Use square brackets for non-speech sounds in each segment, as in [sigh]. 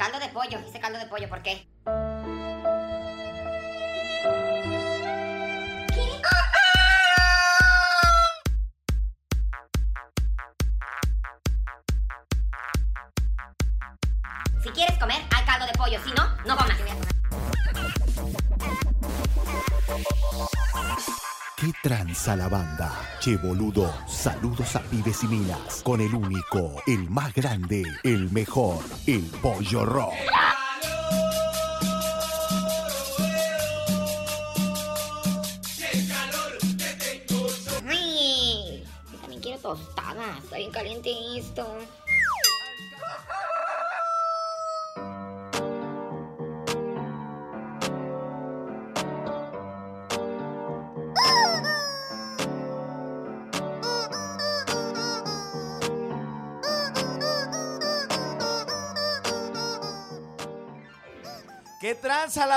Caldo de pollo, hice caldo de pollo, ¿por qué? ¿Qué tranza la? Che boludo, saludos a pibes y minas. Con el único, el más grande, el mejor, el pollo rock.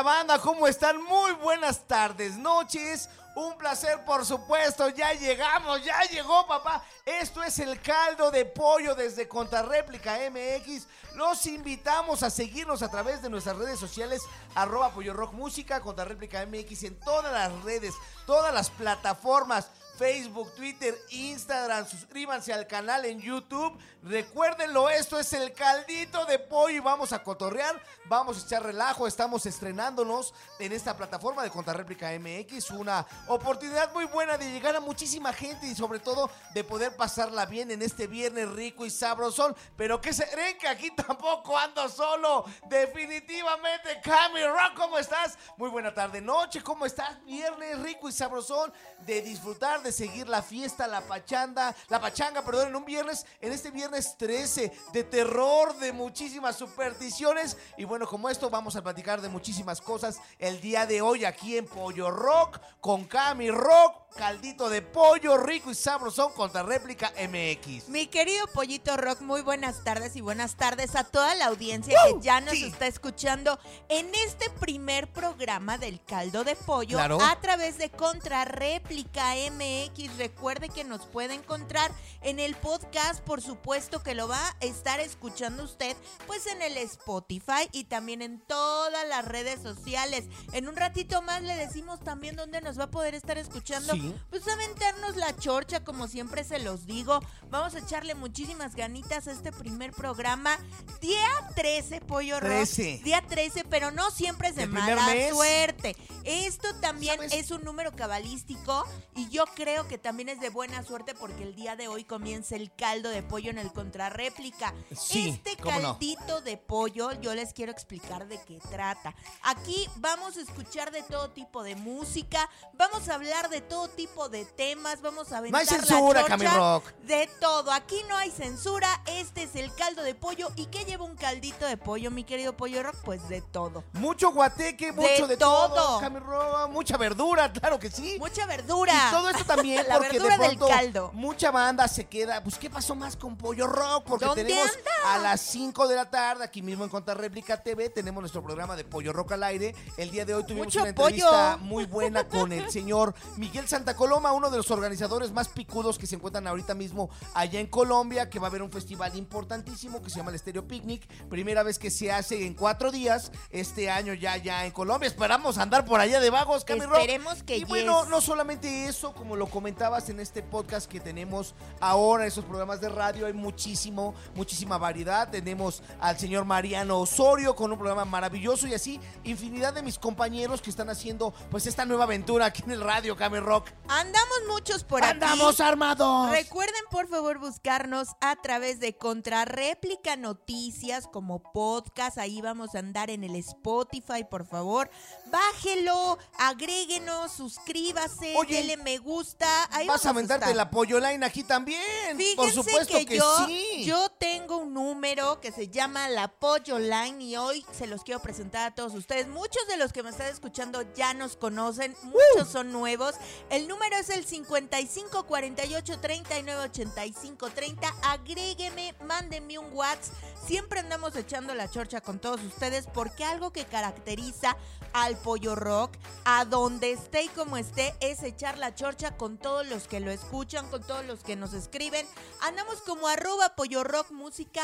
Banda? ¿Cómo están? Muy buenas tardes, noches. Un placer, por supuesto. Ya llegamos, ya llegó, papá. Esto es el caldo de pollo desde Contrarréplica MX. Los invitamos a seguirnos a través de nuestras redes sociales, arroba pollo rock música, Contrarréplica MX en todas las redes, todas las plataformas. Facebook, Twitter, Instagram. Suscríbanse al canal en YouTube. Recuérdenlo, esto es el caldito de pollo y vamos a cotorrear, vamos a echar relajo. Estamos estrenándonos en esta plataforma de Contrarréplica MX. Una oportunidad muy buena de llegar a muchísima gente y sobre todo de poder pasarla bien en este viernes rico y sabrosón. Pero que se creen que aquí [laughs] tampoco ando solo. Definitivamente, Cami Rock, ¿cómo estás? Muy buena tarde, noche, ¿cómo estás? Viernes rico y sabrosón de disfrutar de seguir la fiesta, la pachanda, la pachanga, perdón, en un viernes, en este viernes 13, de terror, de muchísimas supersticiones. Y bueno, como esto, vamos a platicar de muchísimas cosas el día de hoy aquí en Pollo Rock, con Cami Rock, caldito de pollo rico y sabrosón contra réplica MX. Mi querido Pollito Rock, muy buenas tardes y buenas tardes a toda la audiencia que ya nos sí. está escuchando en este primer programa del caldo de pollo Claro. a través de Contrarréplica MX. Recuerde que nos puede encontrar en el podcast, por supuesto que lo va a estar escuchando usted, pues en el Spotify y también en todas las redes sociales. En un ratito más le decimos también dónde nos va a poder estar escuchando. Sí. Pues aventarnos la chorcha, como siempre se los digo. Vamos a echarle muchísimas ganitas a este primer programa. Día 13, Pollo Rock. 13. Día 13, pero no siempre es de ¿Del primer mala mes? suerte. Esto también ¿Sabes? es un número cabalístico y yo creo que también es de buena suerte porque el día de hoy comienza el caldo de pollo en el contrarréplica. Sí, este no. caldito de pollo, yo les quiero explicar de qué trata. Aquí vamos a escuchar de todo tipo de música, vamos a hablar de todo tipo de temas, vamos a aventar hay la censura, Cami Rock. De todo, aquí no hay censura, este es el caldo de pollo. ¿Y qué lleva un caldito de pollo, mi querido pollo rock? Pues de todo. Mucho guateque, mucho de, todo. todo. Cami Rock, mucha verdura, claro que sí. Mucha verdura. Y todo esto también La porque de del pronto caldo. mucha banda se queda, pues ¿qué pasó más con Pollo Rock? Porque ¿Dónde tenemos anda? a las 5 de la tarde aquí mismo en Contrarréplica TV tenemos nuestro programa de Pollo Rock al aire. El día de hoy tuvimos Mucho una entrevista muy buena con el señor Miguel Santa Coloma, uno de los organizadores más picudos que se encuentran ahorita mismo allá en Colombia, que va a haber un festival importantísimo que se llama el Stereo Picnic, primera vez que se hace en cuatro días este año ya ya en Colombia. Esperamos andar por allá de vagos, Cami Rock. Esperemos que Y bueno, no solamente eso, como lo comentabas en este podcast que tenemos ahora, esos programas de radio, hay muchísimo, muchísima variedad. Tenemos al señor Mariano Osorio con un programa maravilloso y así infinidad de mis compañeros que están haciendo pues esta nueva aventura aquí en el radio Cami Rock. Andamos muchos por aquí. ¡Andamos armados! Recuerden por favor buscarnos a través de Contrarréplica Noticias como podcast. Ahí vamos a andar en el Spotify, por favor. Bájelo, agréguenos, suscríbase, Oye, dele me gusta. Ahí Vas a aventarte la pollo line aquí también. Fíjense Por supuesto que, yo, sí. yo tengo un número que se llama La Pollo Line y hoy se los quiero presentar a todos ustedes. Muchos de los que me están escuchando ya nos conocen, muchos son nuevos. El número es el 55 48 39 85 30. Agrégueme, mándenme un WhatsApp. Siempre andamos echando la chorcha con todos ustedes porque algo que caracteriza al pollo rock, a donde esté y como esté, es echar la chorcha con todos los que lo escuchan, con todos los que nos escriben. Andamos como arroba Pollo Rock Música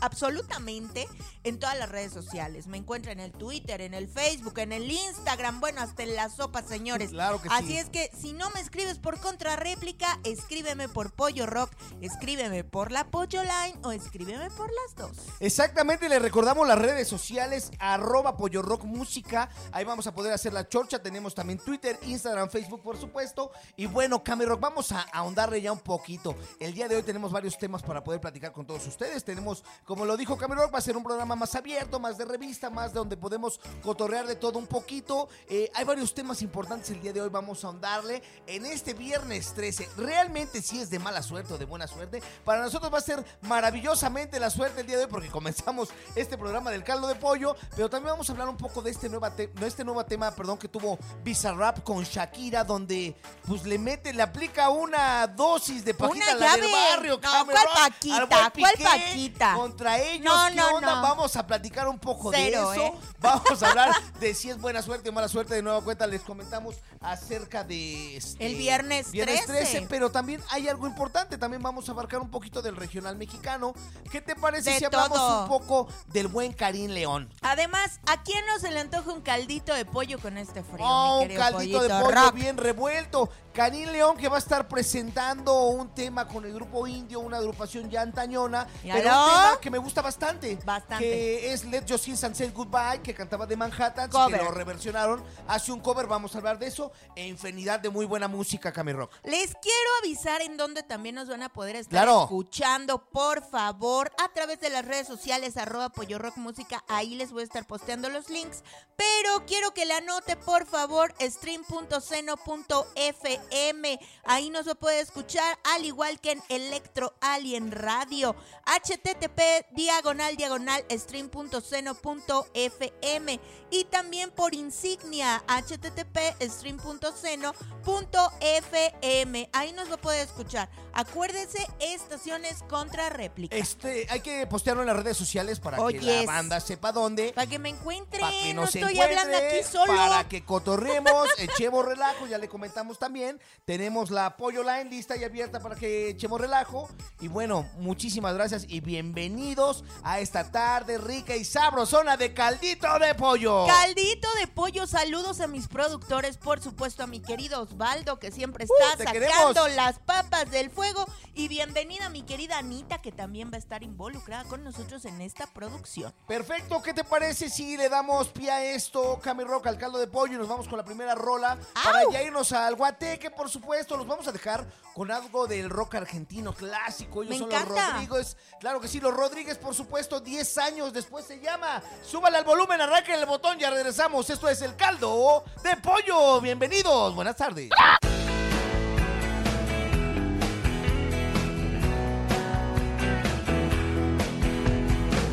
absolutamente en todas las redes sociales. Me encuentran en el Twitter, en el Facebook, en el Instagram, bueno, hasta en la sopa, señores. Claro que Así sí. es que si no me escribes por contrarréplica, escríbeme por Pollo Rock, escríbeme por la Pollo Line o escríbeme por las dos. Exactamente, le recordamos las redes sociales, arroba Pollo Rock Música. Ahí vamos a poder hacer la chorcha. Tenemos también Twitter, Instagram, Facebook, por supuesto. Y bueno, Cami Rock, vamos a ahondarle ya un poquito. El día de hoy tenemos varios temas para poder platicar con todos ustedes. Tenemos, como lo dijo Cami Rock, va a ser un programa más abierto, más de revista, más de donde podemos cotorrear de todo un poquito. Eh, hay varios temas importantes el día de hoy. Vamos a ahondarle en este viernes 13. Realmente sí es de mala suerte o de buena suerte. Para nosotros va a ser maravillosamente la suerte el día de hoy porque [laughs] comenzamos este programa del caldo de pollo, pero también vamos a hablar un poco de este, nueva te- no, este nuevo tema, perdón, que tuvo Bizarrap con Shakira, donde pues le mete, le aplica una dosis de Paquita Una la del barrio, No, Cameron, ¿cuál Paquita? ¿Cuál Paquita? Contra ellos, No, ¿qué no, onda? no. Vamos a platicar un poco Cero, de eso. ¿eh? [laughs] Vamos a hablar de si es buena suerte o mala suerte. De nueva cuenta les comentamos acerca de este, El viernes 13. pero también hay algo importante. También vamos a abarcar un poquito del regional mexicano. ¿Qué te parece De si hablamos todo. un poco del buen Karim León? Además, ¿a quién no se le antoja un caldito de pollo con este frío? Oh, mi un caldito de pollo bien revuelto. Karim León que va a estar presentando un tema con el grupo indio, una agrupación ya antañona, ¿Y pero un tema que me gusta bastante. Bastante. Que es Let and Say Goodbye, que cantaba de Manhattan, Cover. que lo reversionaron. Hace un cover, vamos a hablar de eso, e infinidad de muy buena música, Cami Rock. Les quiero avisar en dónde también nos van a poder estar Claro. escuchando, por favor, a través de las redes sociales, arroba Pollo Rock Música, ahí les voy a estar posteando los links, pero quiero que le anote, por favor, stream.seno.fm, ahí nos a poder escuchar, al igual que en Electro Alien Radio, http diagonal diagonal stream.seno.fm y también por insignia http stream.seno.fm. Ahí nos a poder escuchar. Acuérdense, estaciones contra réplica. Este, hay que postearlo en las redes sociales para que la banda sepa dónde. Para que me Para que no estoy encuentre, aquí solo. Para que cotorremos, [laughs] echemos relajo, ya le comentamos también. Tenemos la Pollo Line lista y abierta para que echemos relajo. Y bueno, muchísimas gracias y bienvenidos a esta tarde rica y sabrosona de caldito de pollo. Caldito de pollo, saludos a mis productores, por supuesto a mi querido Osvaldo, que siempre está Uh, te sacando queremos. las papas del fuego. Y bienvenida a mi querida Anita, que también va a estar involucrada con nosotros en esta producción. Perfecto, ¿qué te parece si le damos pie a esto, Cami Rock, al caldo de pollo, y nos vamos con la primera rola para ¡Au! ya irnos al guateque, por supuesto, los vamos a dejar con algo del rock argentino clásico. Ellos Me son encanta. los Rodríguez, claro que sí, los Rodríguez, por supuesto, 10 años después se llama. Súbale al volumen, arranque el botón, ya regresamos. Esto es el caldo de pollo. Bienvenidos, buenas tardes.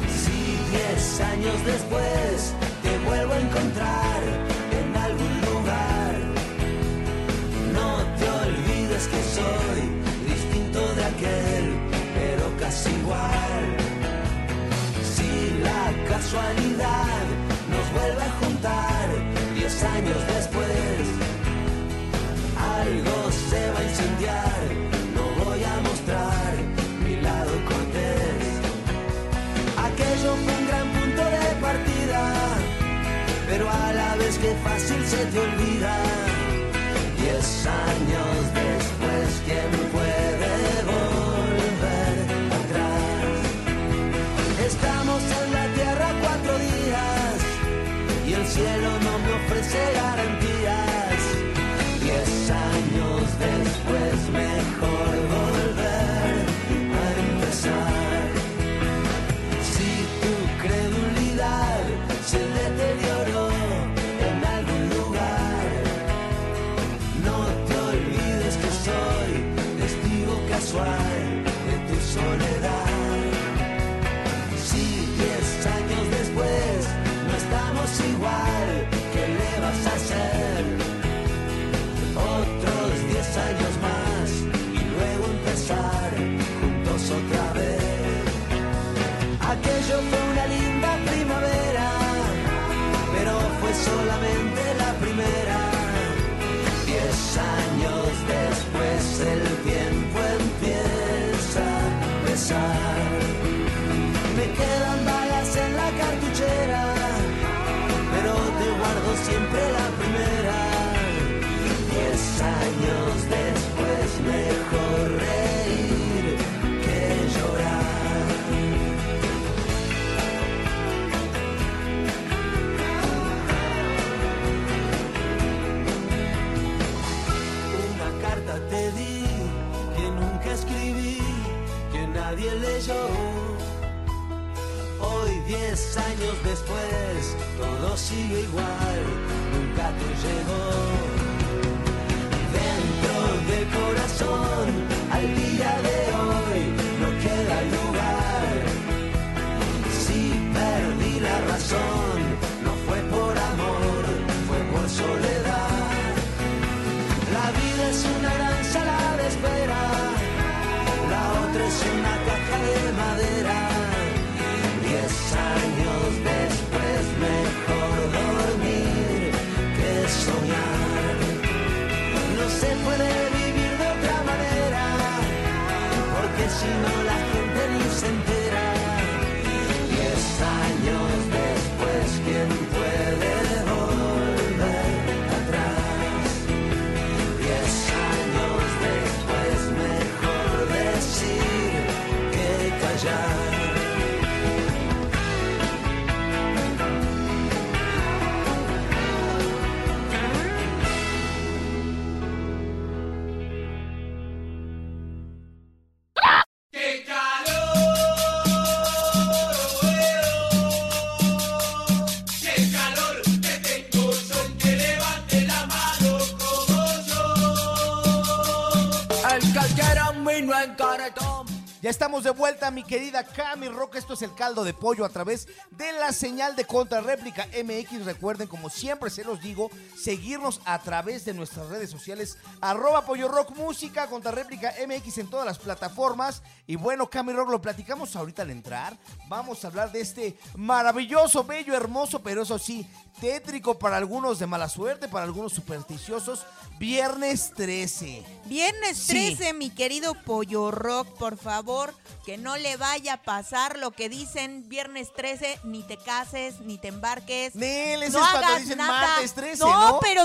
Si diez años después casualidad nos vuelve a juntar diez años después, algo se va a incendiar, no voy a mostrar mi lado cortés. Aquello fue un gran punto de partida, pero a la vez que fácil se te olvida. Diez años después, ¿quién cielo no me ofrece garantías. Diez años después, mejor volver a empezar. Si tu credulidad se deterioró en algún lugar, no te olvides que soy testigo casual Diez años después, todo sigue igual, nunca te llegó. Dentro del corazón, Ya estamos de vuelta, mi querida Cami Rock. Esto es el caldo de pollo a través de la señal de contrarréplica MX. Recuerden, como siempre se los digo, seguirnos a través de nuestras redes sociales, arroba pollo rock música, contrarréplica MX en todas las plataformas. Y bueno, Cami Rock, lo platicamos ahorita al entrar. Vamos a hablar de este maravilloso, bello, hermoso, pero eso sí, tétrico para algunos de mala suerte, para algunos supersticiosos. Viernes 13. Viernes Sí. 13, mi querido Pollo Rock, por favor, que no le vaya a pasar lo que dicen viernes 13, ni te cases, ni te embarques. Nel, ese no es cuando hagas dicen nada.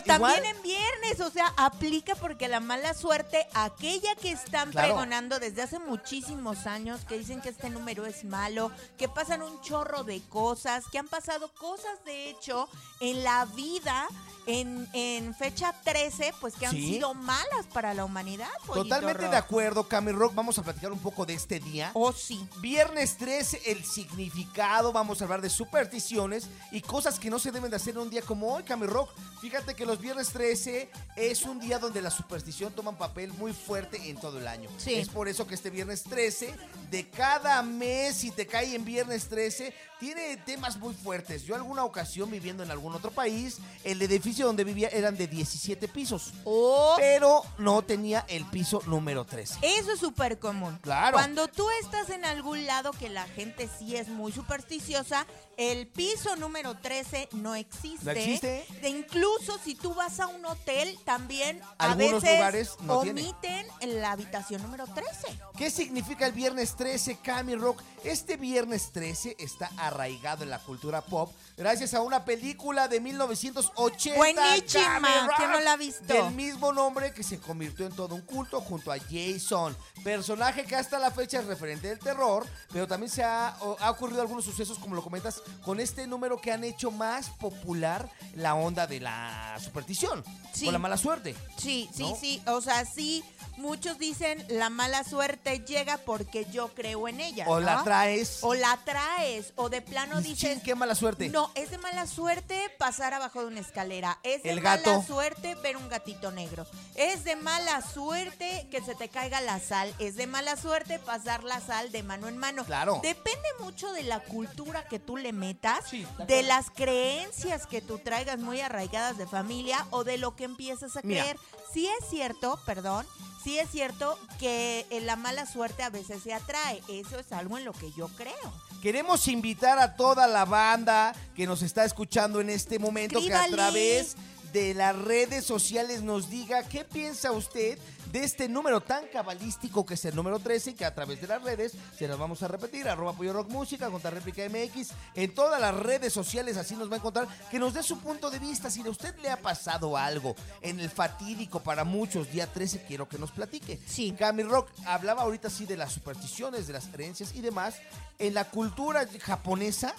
Pero también Igual. en viernes, o sea, aplica porque la mala suerte, aquella que están Claro. pregonando desde hace muchísimos años, que dicen que este número es malo, que pasan un chorro de cosas, que han pasado cosas de hecho en la vida. En, en fecha 13, pues que han Sí. sido malas para la humanidad. Totalmente Rock. de acuerdo, Cami Rock. Vamos a platicar un poco de este día. Oh, sí. Viernes 13, el significado, vamos a hablar de supersticiones y cosas que no se deben de hacer en un día como hoy, Cami Rock. Fíjate que los viernes 13 es un día donde la superstición toma un papel muy fuerte en todo el año. Sí. Es por eso que este viernes 13, de cada mes, si te cae en viernes 13, tiene temas muy fuertes. Yo alguna ocasión viviendo en algún otro país, el edificio donde vivía eran de 17 pisos, Oh, pero no tenía el piso número 13. Eso es súper común. Claro. Cuando tú estás en algún lado que la gente sí es muy supersticiosa, el piso número 13 no existe. ¿No existe? De incluso si tú vas a un hotel, también a Algunos veces lugares no omiten en la habitación número 13. ¿Qué significa el viernes 13, Cami Rock? Este viernes 13 está arraigado en la cultura pop gracias a una película de 1980. Buenísima, ¿quién no la ha visto? Del mismo nombre que se convirtió en todo un culto junto a Jason, personaje que hasta la fecha es referente del terror, pero también se ha, ocurrido algunos sucesos, como lo comentas, con este número que han hecho más popular la onda de la superstición, Sí. o la mala suerte. Sí, sí, ¿No? sí. O sea, sí, muchos dicen la mala suerte llega porque yo creo en ella. O la traes. O la traes. O de plano dices. chin, qué mala suerte. No, es de mala suerte pasar abajo de una escalera. Es de El mala suerte ver un gatito negro. Es de mala suerte que se te caiga la sal. Es de mala suerte pasar la sal de mano en mano. Claro. Depende mucho de la cultura que tú le metas, Sí, de de acuerdo. las creencias que tú traigas muy arraigadas de familia o de lo que empiezas a Mira. creer. Sí es cierto, perdón, sí es cierto que eh, la mala suerte a veces se atrae. Eso es algo en lo que yo creo. Queremos invitar a toda la banda que nos está escuchando en este momento que a través de las redes sociales nos diga qué piensa usted de este número tan cabalístico que es el número 13 y que a través de las redes se las vamos a repetir, arroba Pollo Rock Música, contra réplica MX, en todas las redes sociales así nos va a encontrar, que nos dé su punto de vista, si a usted le ha pasado algo en el fatídico para muchos día 13, quiero que nos platique. Sí. Cami Rock hablaba ahorita sí de las supersticiones, de las creencias y demás. En la cultura japonesa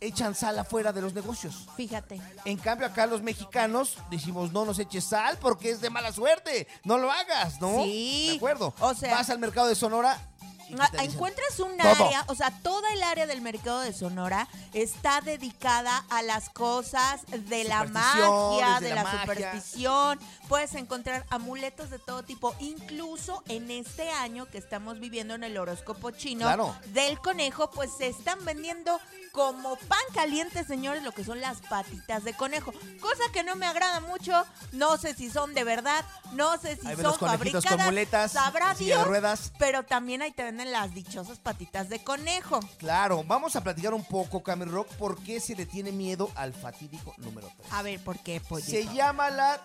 echan sal afuera de los negocios. Fíjate. En cambio acá los mexicanos decimos no nos eches sal porque es de mala suerte. No lo hagas, ¿no? Sí. De acuerdo. O sea- Vas al mercado de Sonora ¿Y qué Ah? Encuentras un Todo. área, o sea, toda el área del mercado de Sonora está dedicada a las cosas de la magia, de, de la, la magia. superstición. Puedes encontrar amuletos de todo tipo, incluso en este año que estamos viviendo en el horóscopo chino Claro. del conejo, pues se están vendiendo como pan caliente, señores, lo que son las patitas de conejo. Cosa que no me agrada mucho, no sé si son de verdad, no sé si son fabricadas, con muletas, sabrá silla de Dios, ruedas. pero también ahí te venden las dichosas patitas de conejo. Claro, vamos a platicar un poco, Cami Rock, por qué se le tiene miedo al fatídico número 3. A ver, ¿por qué, pollito? Se llama la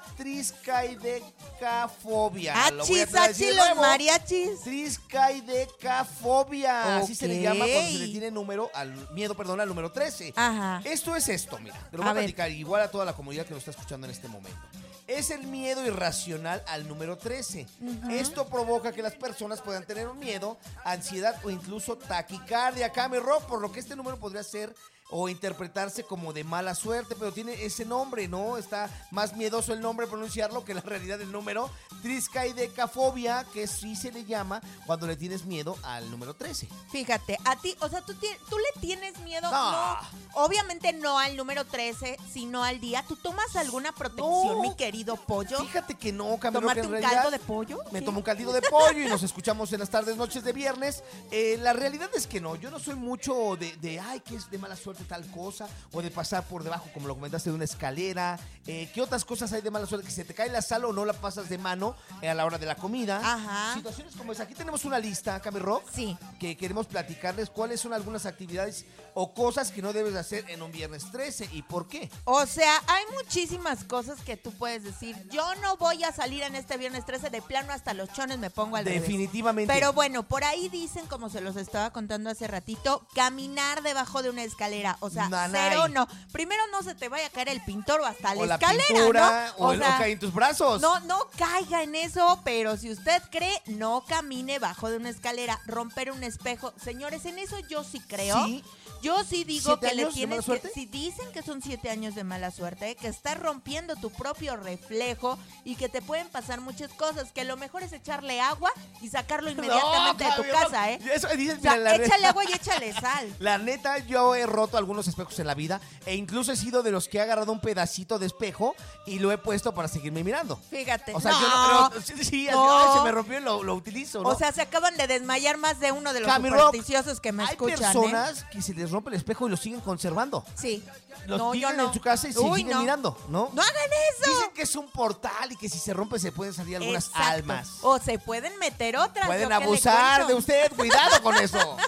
triscaidecafobia. A Achis, achis, de los mariachis. Triscaidecafobia. Así se le llama cuando se le tiene número al miedo, perdón, al número 13. Ajá. Esto es esto, mira. Te lo A voy a, ver. platicar igual a toda la comunidad que nos está escuchando en este momento. Es el miedo irracional al número 13. Esto provoca que las personas puedan tener un miedo, ansiedad o incluso taquicardia, Cami Rock, por lo que este número podría ser o interpretarse como de mala suerte, pero tiene ese nombre, ¿no? Está más miedoso el nombre pronunciarlo que la realidad del número. Triscaidecafobia, que sí se le llama cuando le tienes miedo al número 13. Fíjate, a ti, o sea, tú, tú le tienes miedo, No. no, obviamente no al número 13, sino al día. ¿Tú tomas alguna protección, No. mi querido pollo? Fíjate que no, Cami Rock, ¿Tomarte en un realidad... caldo de pollo? Me tomo un caldito de pollo y nos escuchamos en las tardes, noches de viernes. Eh, la realidad es que no, yo no soy mucho de, de, ay, que es de mala suerte tal cosa, o de pasar por debajo, como lo comentaste, de una escalera. Eh, ¿Qué otras cosas hay de mala suerte? Que se te cae la sal o no la pasas de mano eh, a la hora de la comida. Ajá. Situaciones como esa. Aquí tenemos una lista, Cami Rock, Sí. que queremos platicarles cuáles son algunas actividades o cosas que no debes de hacer en un viernes 13 y por qué. O sea, hay muchísimas cosas que tú puedes decir. Yo no voy a salir en este viernes 13 de plano hasta los chones me pongo al revés. Definitivamente. Pero bueno, por ahí dicen, como se los estaba contando hace ratito, caminar debajo de una escalera. O sea, Nanay. cero no. Primero no se te vaya a caer el pintor o hasta la o la escalera, pintura, ¿no? o, el- o cae en tus brazos. No, no caiga en eso, pero si usted cree, no camine bajo de una escalera, romper un espejo. Señores, en eso yo sí creo. Sí. Yo sí digo ¿Siete que le tienes que, si dicen que son siete años de mala suerte, que estás rompiendo tu propio reflejo y que te pueden pasar muchas cosas, que lo mejor es echarle agua y sacarlo [laughs] inmediatamente de tu casa, ¿eh? Eso dices, O sea, mira, la neta- échale agua y échale sal. [laughs] La neta, yo he roto algunos espejos en la vida e incluso he sido de los que he agarrado un pedacito de espejo y lo he puesto para seguirme mirando. Fíjate. O sea, no. yo no, pero sí, sí, No. ay, se me rompió y lo, lo utilizo, ¿no? O sea, se acaban de desmayar más de uno de los Cami Rock, supersticiosos que me hay escuchan. ¿eh? personas que se les rompe el espejo y lo siguen conservando. Sí. Los no, tienen en su casa y se Uy, siguen mirando, ¿no? ¡No hagan eso! Dicen que es un portal y que si se rompe se pueden salir algunas Exacto. almas. O se pueden meter otras. Pueden ¿yo qué le abusar de usted, cuidado con eso. [laughs]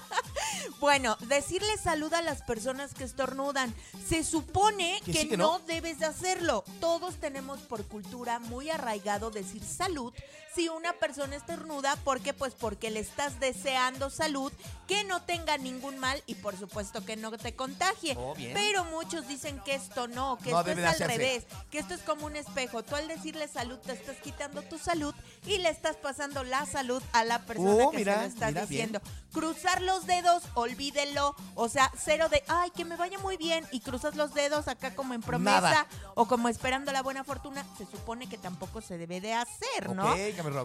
Bueno, decirle salud a las personas que estornudan. Se supone Que que, sí, que no. no. debes de hacerlo. Todos tenemos por cultura muy arraigado decir salud si una persona estornuda, porque pues porque le estás deseando salud, que no tenga ningún mal y por supuesto que no te contagie. Oh. Pero muchos dicen que esto no, que No esto es al revés, que esto es como un espejo. Tú al decirle salud te estás quitando tu salud y le estás pasando la salud a la persona Oh, que mira, se lo estás mira, bien. diciendo. Cruzar los dedos, olvídelo. O sea, cero de, ay, que me vaya muy bien. Y cruzas los dedos acá como en promesa Nada. o como esperando la buena fortuna. Se supone que tampoco se debe de hacer, ¿no?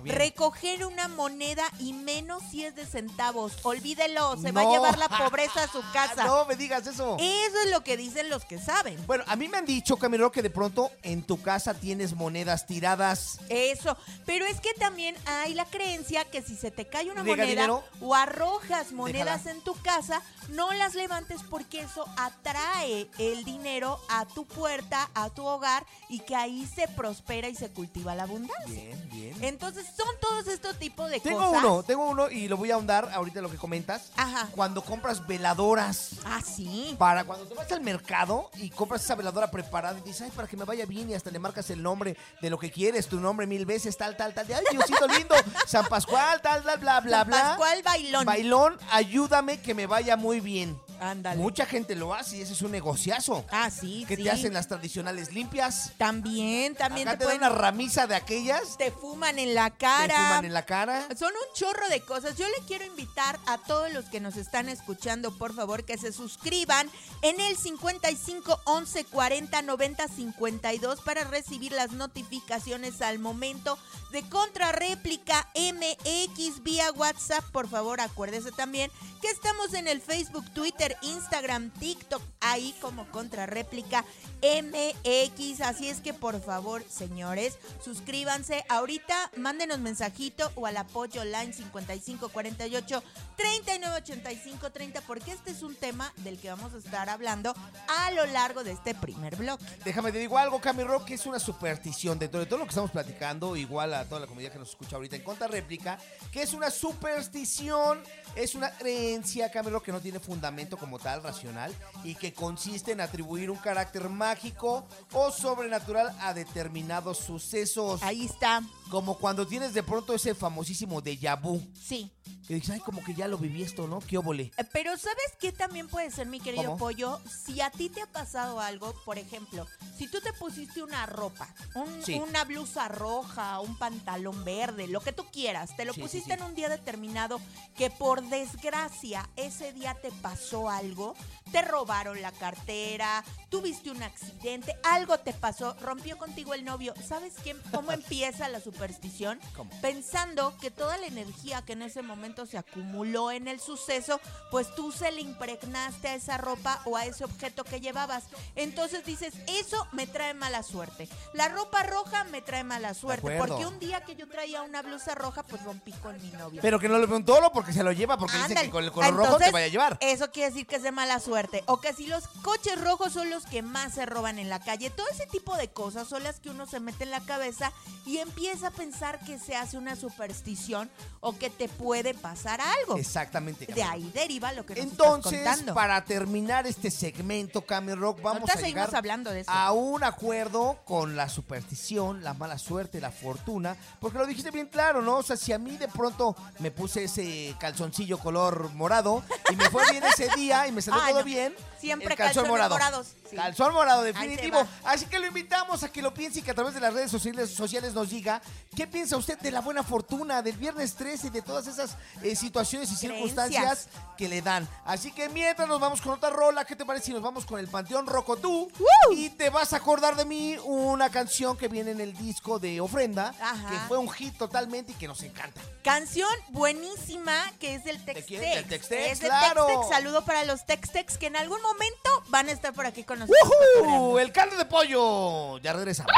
Recoger una moneda y menos si es de centavos. Olvídelo, se va a No. llevar la [laughs] pobreza a su casa. No me digas eso. Eso es lo que dicen los que saben. Bueno, a mí me han dicho, Camilo, que de pronto en tu casa tienes monedas tiradas. Eso, pero es que también hay la creencia que si se te cae una ¿Llega moneda dinero? o arrojas monedas Déjala. en tu casa, no las levantes porque eso atrae el dinero a tu puerta, a tu hogar y que ahí se prospera y se cultiva la abundancia. Bien, bien. Entonces son todos estos tipos de Tengo cosas. uno, tengo uno y lo voy a ahondar ahorita lo que comentas. Ajá. Cuando compras veladoras. Ah, sí. Para cuando te vas al mercado y compras esa veladora preparada y dices, ay, para que me vaya bien y hasta le marcas el nombre de lo que quieres, tu nombre mil veces, tal, tal, tal, de, ay, Diosito lindo, San Pascual, tal, tal, bla, bla, San bla. Pascual Bailón. Bailón, ayúdame que me vaya muy bien. Ándale. Mucha gente lo hace y ese es un negociazo. Ah, sí, que sí. te hacen las tradicionales limpias. También, también Acá te, te dan pueden... una ramisa de aquellas. Te fuman en la Te cara. fuman en la cara. Son un chorro de cosas. Yo le quiero invitar a todos los que nos están escuchando, por favor, que se suscriban en el 55 11 40 90 52 para recibir las notificaciones al momento de contrarréplica MX vía WhatsApp. Por favor, acuérdese también que estamos en el Facebook, Twitter, Instagram, TikTok, ahí como contrarréplica MX. Así es que por favor, señores, suscríbanse. Ahorita mándenos mensajito o al apoyo line 5548 3985 30 porque este es un tema del que vamos a estar hablando a lo largo de este primer bloque. Déjame te digo algo, Cami Rock, es una superstición dentro de todo lo que estamos platicando, igual a toda la comunidad que nos escucha ahorita en contra réplica, que es una superstición, es una creencia, Cami Rock, que no tiene fundamento como tal, racional, y que consiste en atribuir un carácter mágico o sobrenatural a determinados sucesos. Ahí está. Como cuando tienes de pronto ese famosísimo déjà vu, Sí. Que dices, ay, como que ya lo viví esto, ¿no? ¿Qué óvole? Eh, Pero ¿sabes qué también puede ser, mi querido ¿Cómo? pollo? Si a ti te ha pasado algo, por ejemplo, si tú te pusiste una ropa, un- Sí. una blusa roja, un pantalón verde, lo que tú quieras, te lo sí, pusiste sí. en un día determinado que por desgracia ese día te pasó algo, te robaron la cartera, tuviste un accidente, algo te pasó, rompió contigo el novio. ¿Sabes qué, cómo [laughs] empieza la superstición? ¿Cómo? pensando que toda la energía que en ese momento se acumuló en el suceso, pues tú se le impregnaste a esa ropa o a ese objeto que llevabas. Entonces dices, eso me trae mala suerte. La ropa roja me trae mala suerte, porque un día que yo traía una blusa roja, pues rompí con mi novio. Pero que no le vea un toro porque se lo lleva, porque dice Ándale. que con el color rojo te vaya a llevar. Eso quiere decir que es de mala suerte. O que si los coches rojos son los que más se roban en la calle. Todo ese tipo de cosas son las que uno se mete en la cabeza y empieza a pensar que se hace una superstición o que te puede pasar algo. Exactamente. De ahí deriva lo que nos Entonces, estás contando. para terminar este segmento, Cami Rock, vamos Ahorita a llegar hablando de eso. a un acuerdo con la superstición, la mala suerte, la fortuna, porque lo dijiste bien claro, ¿no? O sea, si a mí de pronto me puse ese calzoncillo color morado y me fue bien ese día y me salió Ah, todo no. bien, Siempre el calzón calzones morado. morados, sí. Calzón morado, definitivo. Así que lo invitamos a que lo piense y que a través de las redes sociales, sociales nos diga qué piensa usted de la buena fortuna, del viernes 13 y de todas esas eh, situaciones y circunstancias que le dan. Así que mientras nos vamos con otra rola, ¿qué te parece si nos vamos con el Panteón Rocotú? Y te vas a acordar de mí una canción que viene en el disco de Ofrenda, Ajá. que fue un hit totalmente y que nos encanta. Canción buenísima que es del Tex-Tex. quién? ¿Del Tex-Tex? Es del Claro. Tex-Tex. Saludo para los Tex-Tex que en algún momento van a estar por aquí con nosotros. ¡Woohoo! El caldo de pollo. Ya regresamos.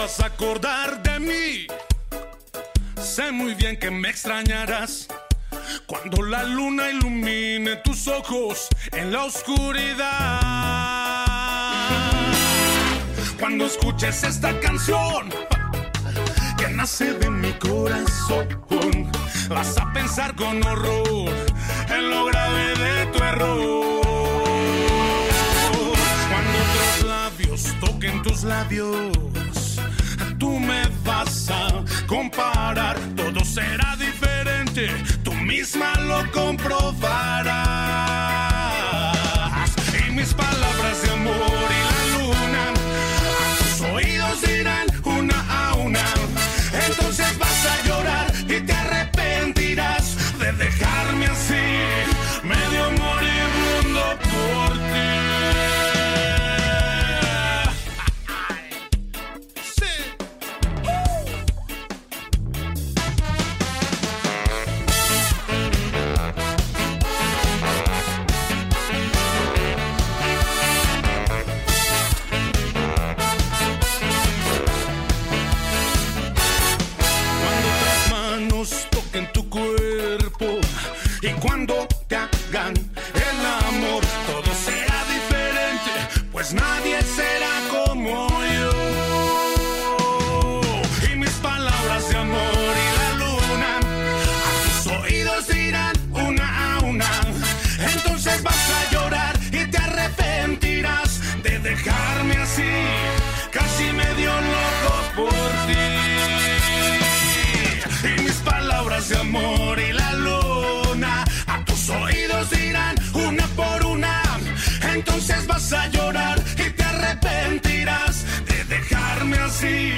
Vas a acordar de mí. Sé muy bien que me extrañarás. Cuando la luna ilumine tus ojos en la oscuridad. Cuando escuches esta canción que nace de mi corazón, vas a pensar con horror en lo grave de tu error. Cuando otros labios toquen tus labios, tú me vas a comparar. Todo será diferente, tú misma lo comprobarás. De amor y la luna a tus oídos dirán una por una. Entonces vas a llorar y te arrepentirás de dejarme así.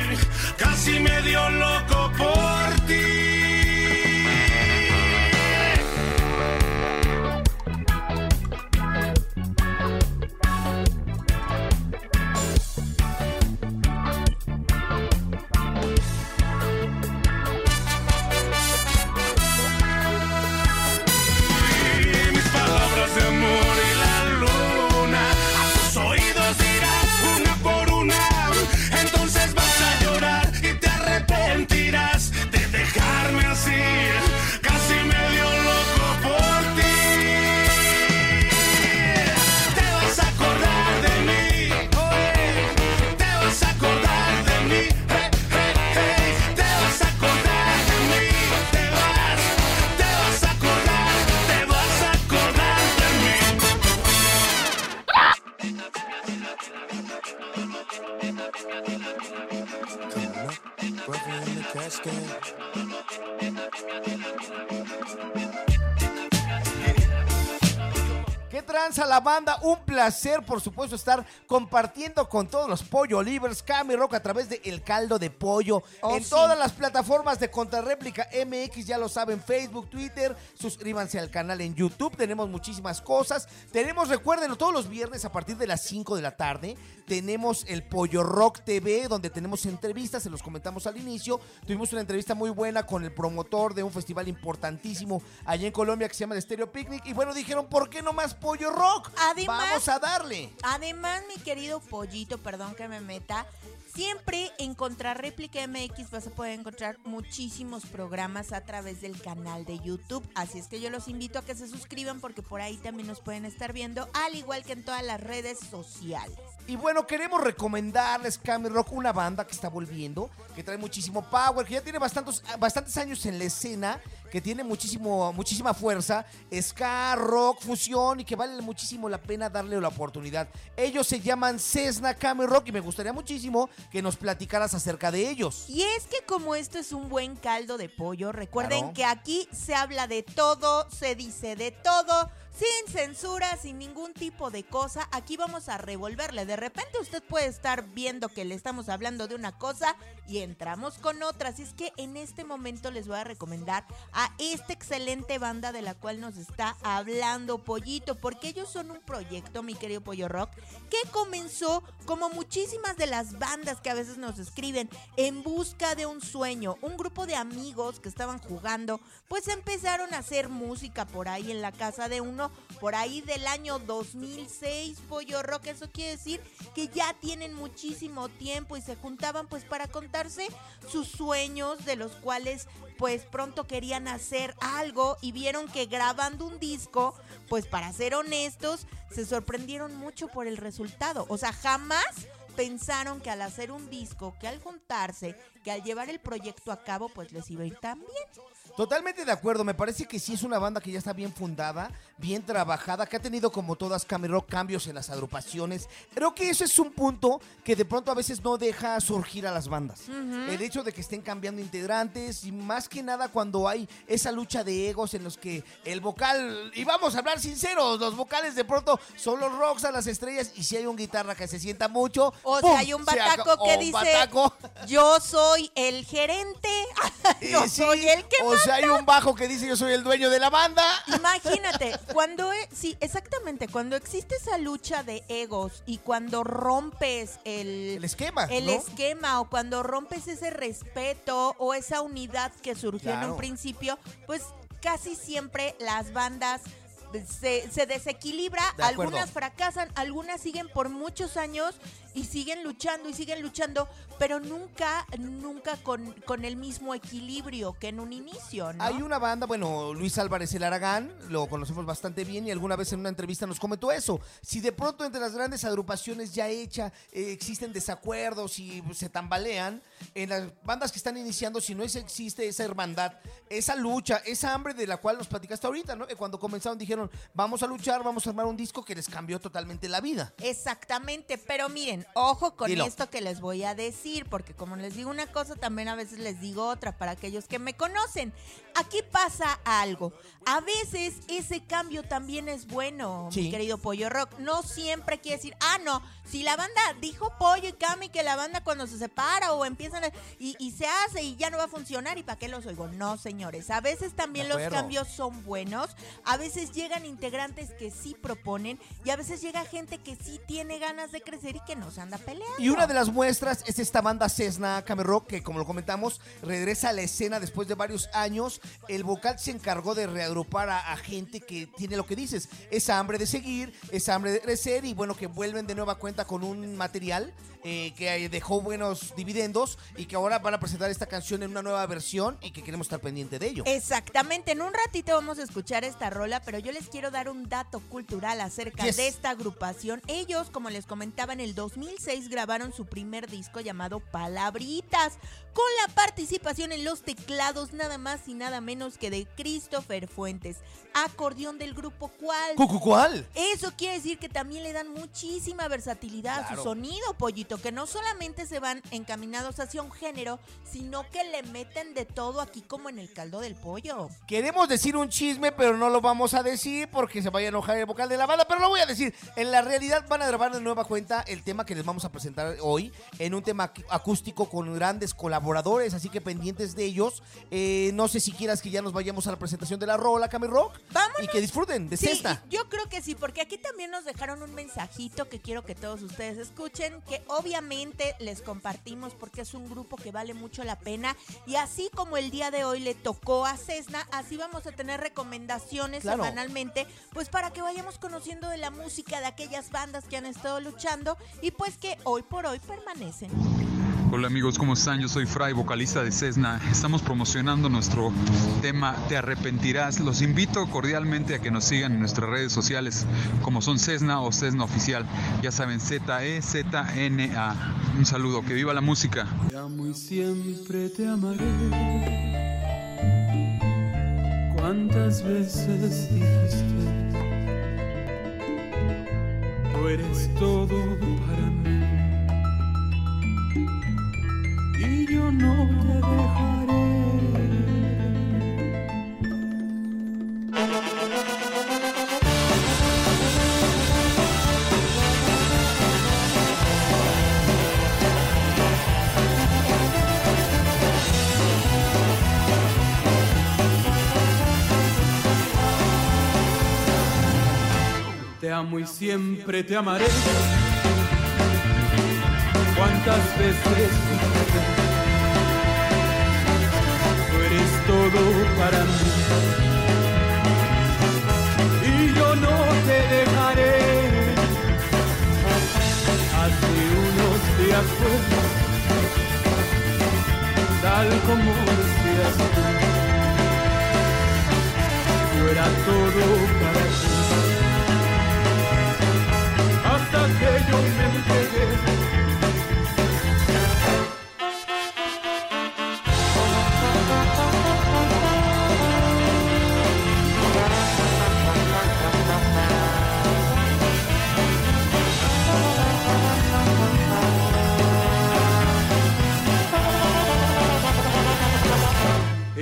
Casi me dio loco por ti. ¿Qué tranza la banda? Un placer, por supuesto, estar compartiendo con todos los pollo livers, Cami Rock a través de El Caldo de Pollo. Oh, en sí. todas las plataformas de Contrarréplica MX, ya lo saben, Facebook, Twitter. Suscríbanse al canal en YouTube. Tenemos muchísimas cosas. Tenemos, recuerden, todos los viernes a partir de las 5 de la tarde. Tenemos el Pollo Rock TV, donde tenemos entrevistas, se los comentamos al inicio. Tuvimos una entrevista muy buena con el promotor de un festival importantísimo allá en Colombia que se llama el Stereo Picnic. Y bueno, dijeron, ¿por qué no más Pollo Rock? Además- Vamos a darle. Además, mi querido pollito, perdón que me meta, siempre en Contrarréplica MX vas a poder encontrar muchísimos programas a través del canal de YouTube. Así es que yo los invito a que se suscriban porque por ahí también nos pueden estar viendo, al igual que en todas las redes sociales. Y bueno, queremos recomendarles Cami Rock, una banda que está volviendo, que trae muchísimo power, que ya tiene bastantes, bastantes años en la escena, que tiene muchísimo, muchísima fuerza, ska, rock, fusión y que vale muchísimo la pena darle la oportunidad. Ellos se llaman Cessna Cami Rock y me gustaría muchísimo que nos platicaras acerca de ellos. Y es que como esto es un buen caldo de pollo, recuerden Claro. que aquí se habla de todo, se dice de todo, sin censura, sin ningún tipo de cosa. Aquí vamos a revolverle. De repente usted puede estar viendo que le estamos hablando de una cosa y entramos con otra. Así es que en este momento les voy a recomendar a esta excelente banda de la cual nos está hablando Pollito, porque ellos son un proyecto, mi querido Pollo Rock, que comenzó como muchísimas de las bandas que a veces nos escriben en busca de un sueño. Un grupo de amigos que estaban jugando, pues empezaron a hacer música por ahí en la casa de uno, por ahí del año 2006, Pollo Rock. Eso quiere decir que ya tienen muchísimo tiempo y se juntaban pues para contarse sus sueños de los cuales pues pronto querían hacer algo y vieron que grabando un disco, pues para ser honestos, se sorprendieron mucho por el resultado. O sea, jamás pensaron que al hacer un disco, que al juntarse, que al llevar el proyecto a cabo, pues les iba a ir tan bien. Totalmente de acuerdo, me parece que sí es una banda que ya está bien fundada, bien trabajada, que ha tenido como todas Cami Rock cambios en las agrupaciones. Creo que eso es un punto que de pronto a veces no deja surgir a las bandas. El hecho de que estén cambiando integrantes y más que nada cuando hay esa lucha de egos en los que el vocal, y vamos a hablar sinceros, los vocales de pronto son los rocks a las estrellas y si hay un guitarra que se sienta mucho, O ¡pum! sea, hay un bataco que dice, bataco. yo soy el gerente, [laughs] yo sí, soy el que O sea, hay un bajo que dice yo soy el dueño de la banda. Imagínate, cuando, e- sí, exactamente, cuando existe esa lucha de egos y cuando rompes el, El esquema, el ¿no? esquema o cuando rompes ese respeto o esa unidad que surgió en un principio, pues casi siempre las bandas se, se desequilibra, De algunas fracasan, algunas siguen por muchos años y siguen luchando y siguen luchando, pero nunca, nunca con, con el mismo equilibrio que en un inicio, ¿no? Hay una banda, bueno, Luis Álvarez el Aragán, lo conocemos bastante bien y alguna vez en una entrevista nos comentó eso. Si de pronto entre las grandes agrupaciones ya hechas eh, existen desacuerdos y se tambalean, en las bandas que están iniciando, si no existe esa hermandad, esa lucha, esa hambre de la cual nos platicaste ahorita, ¿no? Que cuando comenzaron dijeron, vamos a luchar, vamos a armar un disco que les cambió totalmente la vida. Exactamente, pero miren, ojo con Dilo. esto que les voy a decir, porque como les digo una cosa, también a veces les digo otra para aquellos que me conocen. Aquí pasa algo. A veces ese cambio también es bueno, Sí. mi querido Pollo Rock. No siempre quiere decir, ah, no, si la banda dijo Pollo y Cami que la banda cuando se separa o empiezan a- y, y se hace y ya no va a funcionar y para qué los oigo. No, señores. A veces también los cambios son buenos. A veces llegan integrantes que sí proponen y a veces llega gente que sí tiene ganas de crecer y que no se anda peleando. Y una de las muestras es esta banda Cessna Rock que como lo comentamos, regresa a la escena después de varios años. El vocal se encargó de reagrupar a, a gente que tiene lo que dices, esa hambre de seguir, esa hambre de crecer y bueno, que vuelven de nueva cuenta con un material eh, que dejó buenos dividendos y que ahora van a presentar esta canción en una nueva versión y que queremos estar pendiente de ello. Exactamente, en un ratito vamos a escuchar esta rola, pero yo les quiero dar un dato cultural acerca Yes. de esta agrupación. Ellos, como les comentaba, en el 2006 grabaron su primer disco llamado Palabritas, con la participación en los teclados nada más y nada menos que de Christopher Fuentes, acordeón del grupo Cual. ¿Cucu cuál? Eso quiere decir que también le dan muchísima versatilidad a su sonido, pollito, que no solamente se van encaminados hacia un género, sino que le meten de todo aquí como en el caldo del pollo. Queremos decir un chisme, pero no lo vamos a decir porque se vaya a enojar el vocal de la banda, pero lo voy a decir. En la realidad van a grabar de nueva cuenta el tema que les vamos a presentar hoy en un tema ac- acústico con grandes colaboradores, así que pendientes de ellos. Eh, no sé si quieras que ya nos vayamos a la presentación de la rola, Cami Rock. Vámonos. Y que disfruten de Sí, Cesta. yo creo que sí, porque aquí también nos dejaron un mensajito que quiero que todos ustedes escuchen, que obviamente les compartimos porque es un grupo que vale mucho la pena y así como el día de hoy le tocó a Cesna, así vamos a tener recomendaciones Claro. semanalmente, pues para que vayamos conociendo de la música de aquellas bandas que han estado luchando y pues que hoy por hoy permanecen. Hola amigos, ¿cómo están? Yo soy Fray, vocalista de Cessna. Estamos promocionando nuestro tema Te arrepentirás. Los invito cordialmente a que nos sigan en nuestras redes sociales como son Cessna o Cessna Oficial. Ya saben, Z-E-Z-N-A. Un saludo, que viva la música. Te amo y siempre te amaré. ¿Cuántas veces dijiste? Tú eres todo para mí. Y yo no te dejaré. Te amo y siempre te amaré. ¿Cuántas veces todo para mí. Y yo no te dejaré. Hace unos días fue tal como decías tú. Yo era todo para ti. Hasta que yo me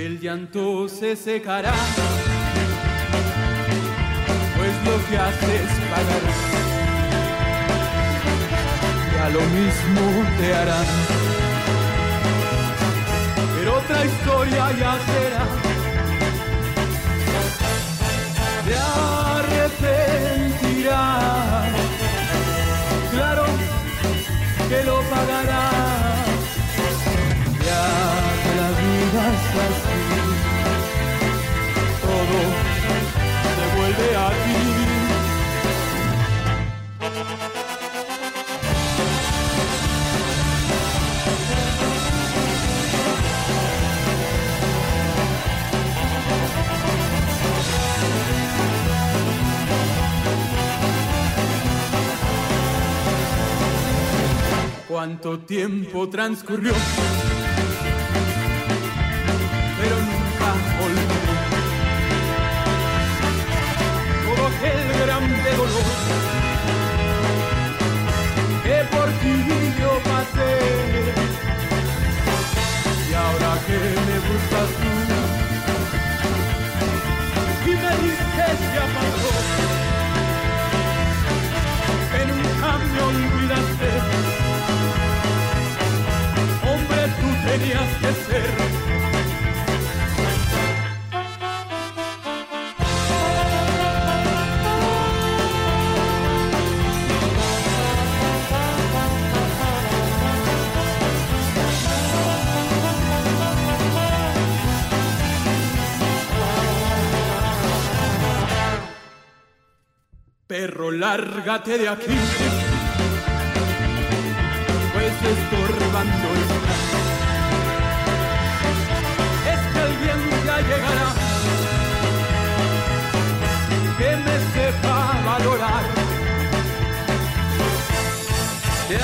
El llanto se secará, pues lo que haces pagará. Ya lo mismo te harán, pero otra historia ya será. Te arrepentirás, claro que lo pagarás. Ya la vida Cuánto tiempo transcurrió, lárgate de aquí. Pues estorbando está. Es que alguien ya llegará que me sepa valorar. Te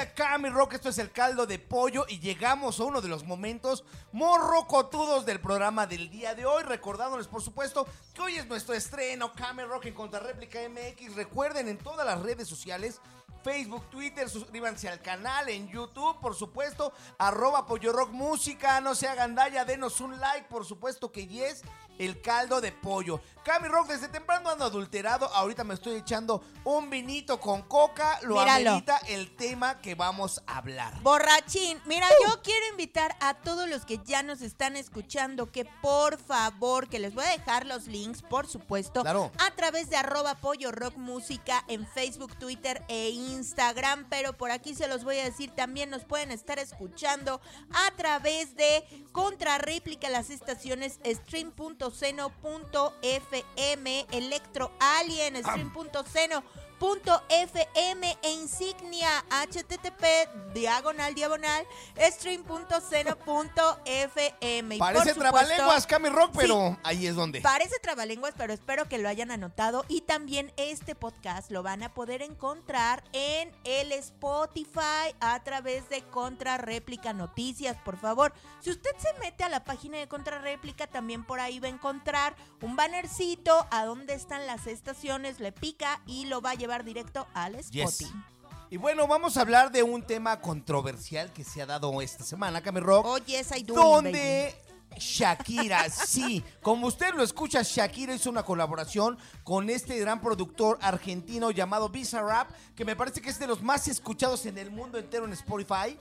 mismito, mi Rock, esto es el caldo de pollo y llegamos a uno de los momentos morrocotudos del programa del día de hoy, recordándoles por supuesto que hoy es nuestro estreno Cami Rock en Contrarréplica MX. Recuerden en todas las redes sociales Facebook, Twitter, suscríbanse al canal, en YouTube, por supuesto, arroba Pollo Rock Música, no se hagan daya, denos un like, por supuesto que yes, el caldo de pollo. Cami Rock desde temprano ando adulterado, ahorita me estoy echando un vinito con coca, lo Míralo. amerita el tema que vamos a hablar. Borrachín, mira, yo quiero invitar a todos los que ya nos están escuchando que por favor, que les voy a dejar los links, por supuesto, Claro. a través de arroba pollo rock música en Facebook, Twitter e Instagram, pero por aquí se los voy a decir, también nos pueden estar escuchando a través de contrarréplica las estaciones stream.seno.fm, Electro Alien, stream.seno.fm e insignia http diagonal diagonal por Parece trabalenguas, Cami Rock, Sí. pero ahí es donde. Parece trabalenguas, pero espero que lo hayan anotado. Y también este podcast lo van a poder encontrar en el Spotify a través de Contrarréplica Noticias, por favor. Si usted se mete a la página de Contrarréplica, también por ahí va a encontrar un bannercito a donde están las estaciones, le pica y lo va a llevar directo al Yes. Spotify. Y bueno, vamos a hablar de un tema controversial que se ha dado esta semana, Cami Rock. Oh, yes, I do, donde Shakira, [laughs] sí, como usted lo escucha, Shakira hizo una colaboración con este gran productor argentino llamado Bizarrap, que me parece que es de los más escuchados en el mundo entero en Spotify.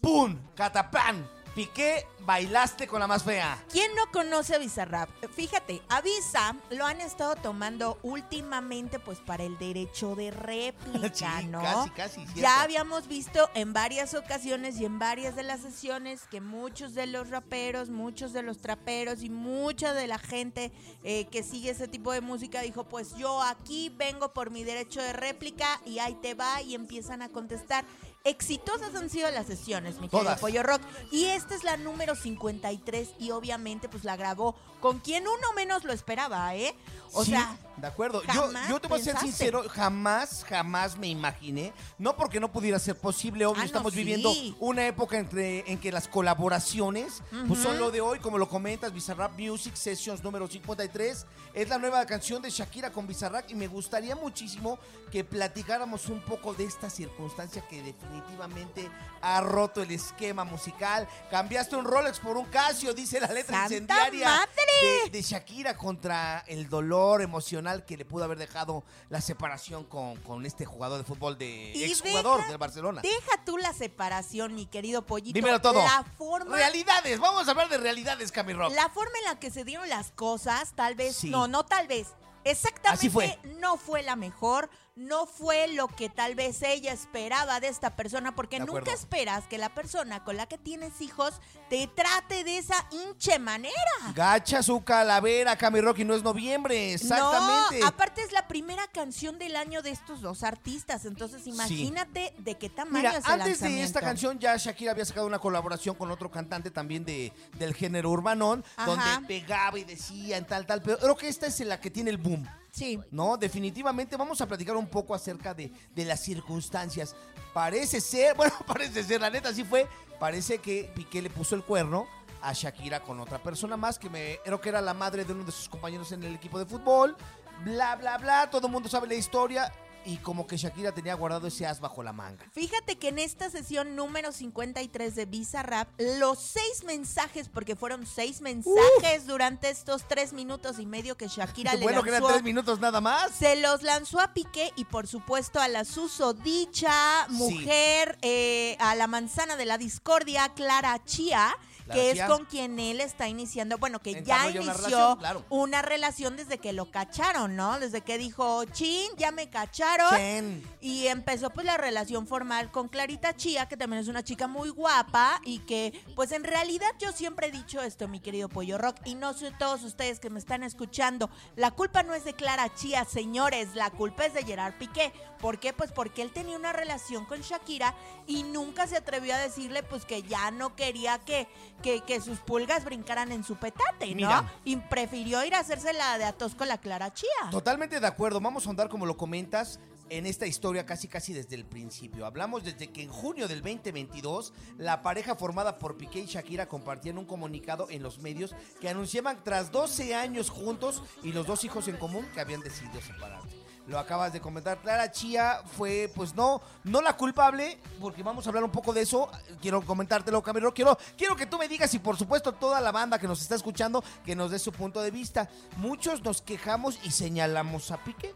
¡Pum! ¡Catapán! Piqué, bailaste con la más fea. ¿Quién no conoce a Bizarrap? Fíjate, a Visa lo han estado tomando últimamente pues para el derecho de réplica, [laughs] Sí, ¿no? casi, casi, cierto. Ya habíamos visto en varias ocasiones y en varias de las sesiones que muchos de los raperos, muchos de los traperos y mucha de la gente eh, que sigue ese tipo de música dijo, pues yo aquí vengo por mi derecho de réplica y ahí te va y empiezan a contestar. Exitosas han sido las sesiones, mi querido. Pollo Rock. Y esta es la número 53 y obviamente pues la grabó con quien uno menos lo esperaba, ¿eh? O Sí, sea, de acuerdo. Yo, yo te voy a ser sincero, jamás, jamás me imaginé, no porque no pudiera ser posible, obvio, Ah, no, estamos sí. viviendo una época entre, en que las colaboraciones, pues son lo de hoy, como lo comentas, Bizarrap Music Sessions número 53, es la nueva canción de Shakira con Bizarrap y me gustaría muchísimo que platicáramos un poco de esta circunstancia que definitivamente ha roto el esquema musical. Cambiaste un Rolex por un Casio, dice la letra ¡Santa incendiaria madre! de, de Shakira contra el dolor emocional que le pudo haber dejado la separación con, con este jugador de fútbol de Y exjugador deja- del Barcelona. deja tú la separación, mi querido Pollito. Dímelo todo. La forma Realidades, vamos a hablar de realidades, Cami Rock. La forma en la que se dieron las cosas, tal vez, Sí. no, no tal vez, exactamente Así fue. no fue la mejor, no fue lo que tal vez ella esperaba de esta persona, porque nunca esperas que la persona con la que tienes hijos te trate de esa hinche manera. Gacha su calavera, Cami Rock, y no es noviembre, exactamente. No, aparte es la primera canción del año de estos dos artistas, entonces imagínate de qué tamaño Mira, es el antes de esta canción ya Shakira había sacado una colaboración con otro cantante también de, del género urbanón, Ajá. donde pegaba y decía en tal, tal, pero creo que esta es la que tiene el boom. Sí. No, definitivamente vamos a platicar un poco acerca de, de las circunstancias. Parece ser, [laughs] bueno, parece ser, la neta sí fue, parece que Piqué le puso el cuerno a Shakira con otra persona más que me creo que era la madre de uno de sus compañeros en el equipo de fútbol. Bla, bla, bla. Todo el mundo sabe la historia. Y como que Shakira tenía guardado ese as bajo la manga. Fíjate que en esta sesión número 53 de Visa Rap, los seis mensajes, porque fueron seis mensajes durante estos tres minutos y medio que Shakira [laughs] le bueno, que eran lanzó tres minutos nada más. Se los lanzó a Piqué y por supuesto a la susodicha mujer, eh, a la manzana de la discordia, Clara Chía, Que es con quien él está iniciando, bueno, que ya una inició relación, claro. una relación desde que lo cacharon, ¿no? Desde que dijo, chin, ya me cacharon. Chen. Y empezó pues la relación formal con Clarita Chía, que también es una chica muy guapa y que pues en realidad yo siempre he dicho esto, mi querido Pollo Rock, y no sé todos ustedes que me están escuchando, la culpa no es de Clara Chía, señores, la culpa es de Gerard Piqué. ¿Por qué? Pues porque él tenía una relación con Shakira y nunca se atrevió a decirle pues que ya no quería que, que, que sus pulgas brincaran en su petate, ¿no? Mira. Y prefirió ir a hacerse la de atos con la Clara Chía. Totalmente de acuerdo. Vamos a andar como lo comentas en esta historia casi casi desde el principio. Hablamos desde que en junio del 2022 la pareja formada por Piqué y Shakira compartían un comunicado en los medios que anunciaban tras 12 años juntos y los dos hijos en común que habían decidido separarse. Lo acabas de comentar. Clara Chía fue, pues no, no la culpable, porque vamos a hablar un poco de eso. Quiero comentártelo, Camilo. Quiero, quiero que tú me digas y, por supuesto, toda la banda que nos está escuchando, que nos dé su punto de vista. Muchos nos quejamos y señalamos a Piqué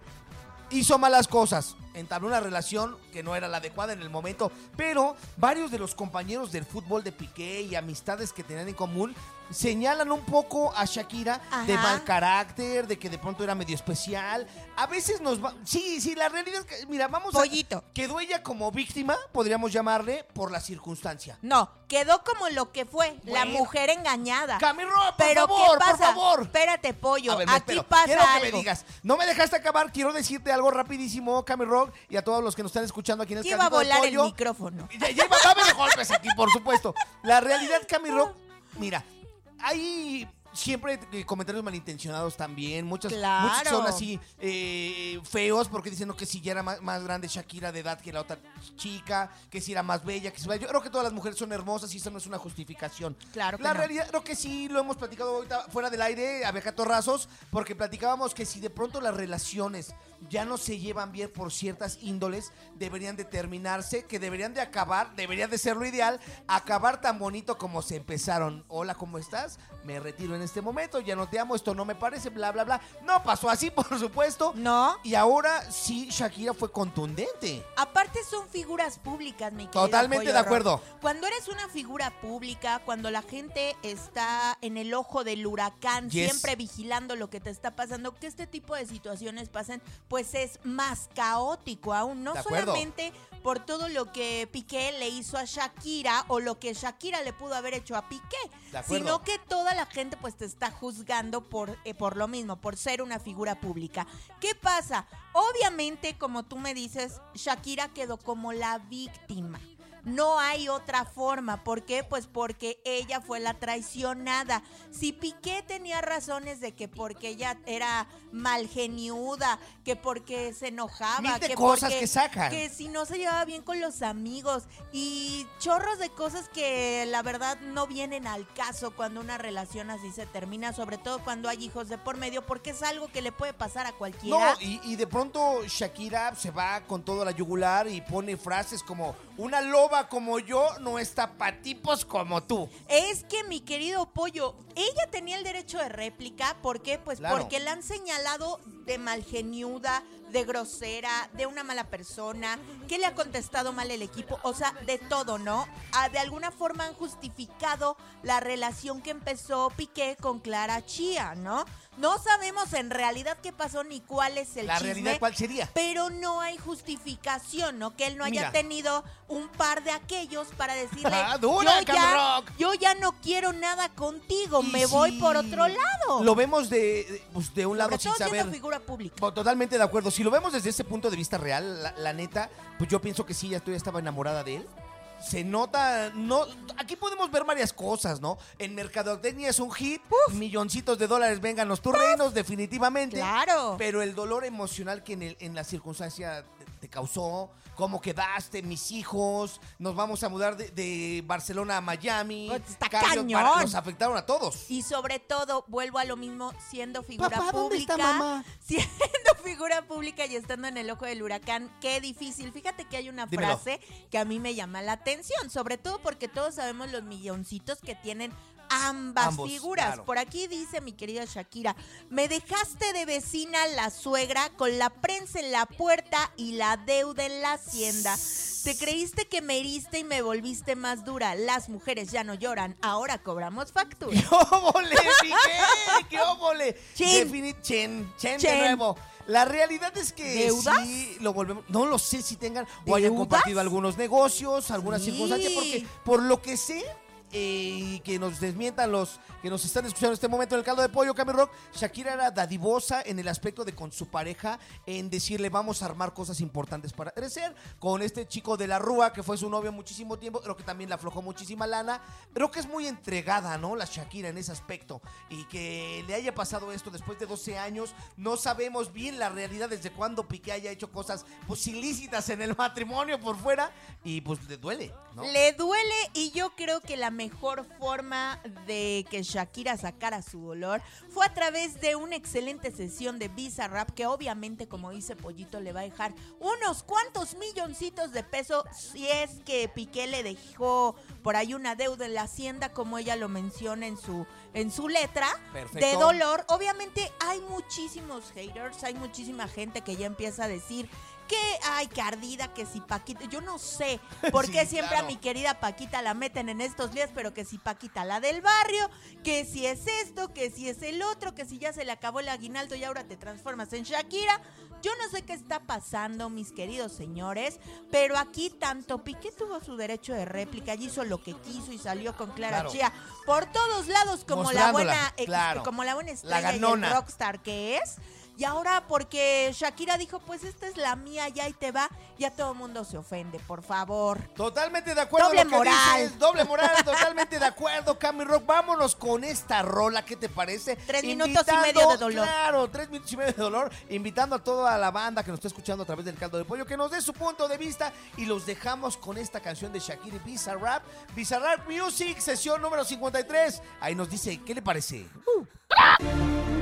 hizo malas cosas, entabló una relación que no era la adecuada en el momento, pero varios de los compañeros del fútbol de Piqué y amistades que tenían en común señalan un poco a Shakira de mal carácter, de que de pronto era medio especial. A veces nos va... Sí, sí, la realidad es que, mira, vamos Pollito. a... Quedó ella como víctima, podríamos llamarle, por la circunstancia. No, quedó como lo que fue, la mujer engañada. Camilo, por Pero favor, ¿qué pasa? por favor. Espérate, pollo. A ver, Aquí espero. pasa Quiero que algo. me digas. No me dejaste acabar. Quiero decirte algo rapidísimo, Cami Y a todos los que nos están escuchando aquí en el iba a volar el micrófono. Ya, ya iba a darme de golpes aquí, por supuesto. La realidad, Cami Rock, [laughs] mira, hay siempre eh, comentarios malintencionados también. Muchas, Claro. muchos son así eh, feos porque dicen no, que si ya era más, más grande Shakira de edad que la otra chica, que si era más bella, que si... Yo creo que todas las mujeres son hermosas y eso no es una justificación. Claro que La no. realidad, creo que sí lo hemos platicado ahorita fuera del aire, a torrazos, porque platicábamos que si de pronto las relaciones ya no se llevan bien por ciertas índoles, deberían de terminarse, que deberían de acabar, debería de ser lo ideal, acabar tan bonito como se empezaron. Hola, ¿cómo estás? Me retiro en este momento, ya no te amo, esto no me parece, bla, bla, bla. No pasó así, [laughs] por supuesto. No. Y ahora sí, Shakira fue contundente. Aparte son figuras públicas, mi Totalmente Pollo de Rock. acuerdo. Cuando eres una figura pública, cuando la gente está en el ojo del huracán, Yes. siempre vigilando lo que te está pasando, que este tipo de situaciones pasen, pues es más caótico aún. No solamente por todo lo que Piqué le hizo a Shakira o lo que Shakira le pudo haber hecho a Piqué, sino que toda la gente pues te está juzgando por, eh, por lo mismo, por ser una figura pública. ¿Qué pasa? Obviamente, como tú me dices, Shakira quedó como la víctima. No hay otra forma. ¿Por qué? Pues porque ella fue la traicionada. Si Piqué tenía razones de que porque ella era malgeniuda, que porque se enojaba, Mil que cosas porque- que sacan. que si no se llevaba bien con los amigos y chorros de cosas que la verdad no vienen al caso cuando una relación así se termina, sobre todo cuando hay hijos de por medio, porque es algo que le puede pasar a cualquiera. No, y, y de pronto Shakira se va con todo a la yugular y pone frases como una loba como yo no está pa' tipos como tú. Es que mi querido pollo, ella tenía el derecho de réplica, ¿por qué? Pues Claro. porque la han señalado de malgeniuda, de grosera, de una mala persona, que le ha contestado mal el equipo, o sea, de todo, ¿no? Ah, de alguna forma han justificado la relación que empezó Piqué con Clara Chía, ¿no? No sabemos en realidad qué pasó ni cuál es el La chisme. realidad, ¿cuál sería? Pero no hay justificación, ¿no? Que él no haya Mira. tenido un par de aquellos para decirle, Ah, dura, yo, ya, Rock". yo ya no quiero nada contigo, Y me voy por otro lado. Lo vemos de, de- pues, de un lado Sobre sin todo saber. figura pública. Totalmente de acuerdo. Si lo vemos desde ese punto de vista real, la, la neta, pues yo pienso que sí, ya estoy, estaba enamorada de él. Se nota, no, aquí podemos ver varias cosas, ¿no? En mercadotecnia es un hit, milloncitos de dólares vengan los tus reinos, definitivamente. Claro. Pero el dolor emocional que en, el- en la circunstancia te causó, cómo quedaste, mis hijos, nos vamos a mudar de, de Barcelona a Miami. Pues está cañón. para- nos afectaron a todos. Y sobre todo, vuelvo a lo mismo, siendo figura Papá, ¿dónde pública. está mamá? [laughs] Siendo figura pública y estando en el ojo del huracán, qué difícil. Fíjate que hay una Dímelo. frase que a mí me llama la atención, sobre todo porque todos sabemos los milloncitos que tienen ambas Ambos, figuras. claro. Por aquí dice mi querida Shakira, me dejaste de vecina la suegra con la prensa en la puerta y la deuda en la hacienda. Te creíste que me heriste y me volviste más dura. Las mujeres ya no lloran, ahora cobramos factura. [laughs] ¡Qué óvole, Miguel! ¡Qué óvole! Defini- chen, chen, de Chen. nuevo. La realidad es que ¿Deudas? sí lo volvemos. No lo sé si tengan o hayan ¿Deudas? compartido algunos negocios, algunas Sí. circunstancias, porque por lo que sé. Y que nos desmientan los que nos están escuchando en este momento en el caldo de pollo, Cami Rock. Shakira era dadivosa en el aspecto de con su pareja, en decirle vamos a armar cosas importantes para crecer. Con este chico de la Rúa, que fue su novio muchísimo tiempo, creo que también le aflojó muchísima lana. Creo que es muy entregada, ¿no? La Shakira en ese aspecto. Y que le haya pasado esto después de 12 años, no sabemos bien la realidad desde cuándo Piqué haya hecho cosas pues ilícitas en el matrimonio por fuera. Y pues le duele, ¿no? Le duele y yo creo que la mejor forma de que Shakira sacara su dolor fue a través de una excelente sesión de Visa Rap que obviamente como dice Pollito le va a dejar unos cuantos milloncitos de pesos si es que Piqué le dejó por ahí una deuda en la hacienda como ella lo menciona en su en su letra Perfecto. de dolor. Obviamente hay muchísimos haters, hay muchísima gente que ya empieza a decir que ay, que ardida, que si Paquita, yo no sé [laughs] por Sí, qué siempre claro. a mi querida Paquita la meten en estos días, pero que si Paquita la del barrio, que si es esto, que si es el otro, que si ya se le acabó el aguinaldo y ahora te transformas en Shakira. Yo no sé qué está pasando, mis queridos señores, pero aquí tanto Piqué tuvo su derecho de réplica y hizo lo que quiso y salió con Clara Claro. Chía por todos lados como la buena claro. como la buena La estrella y el rockstar que es. Y ahora porque Shakira dijo, pues esta es la mía, ya ahí te va, ya todo el mundo se ofende, por favor. Totalmente de acuerdo. Doble lo que moral. dices, doble moral, totalmente de acuerdo, Cami Rock. Vámonos con esta rola, ¿qué te parece? Tres minutos y medio de dolor. Claro, tres minutos y medio de dolor. Invitando a toda la banda que nos está escuchando a través del caldo de pollo que nos dé su punto de vista y los dejamos con esta canción de Shakira y Visa Rap. Visa Rap Music, sesión número 53. Ahí nos dice, ¿qué le parece? Perdón,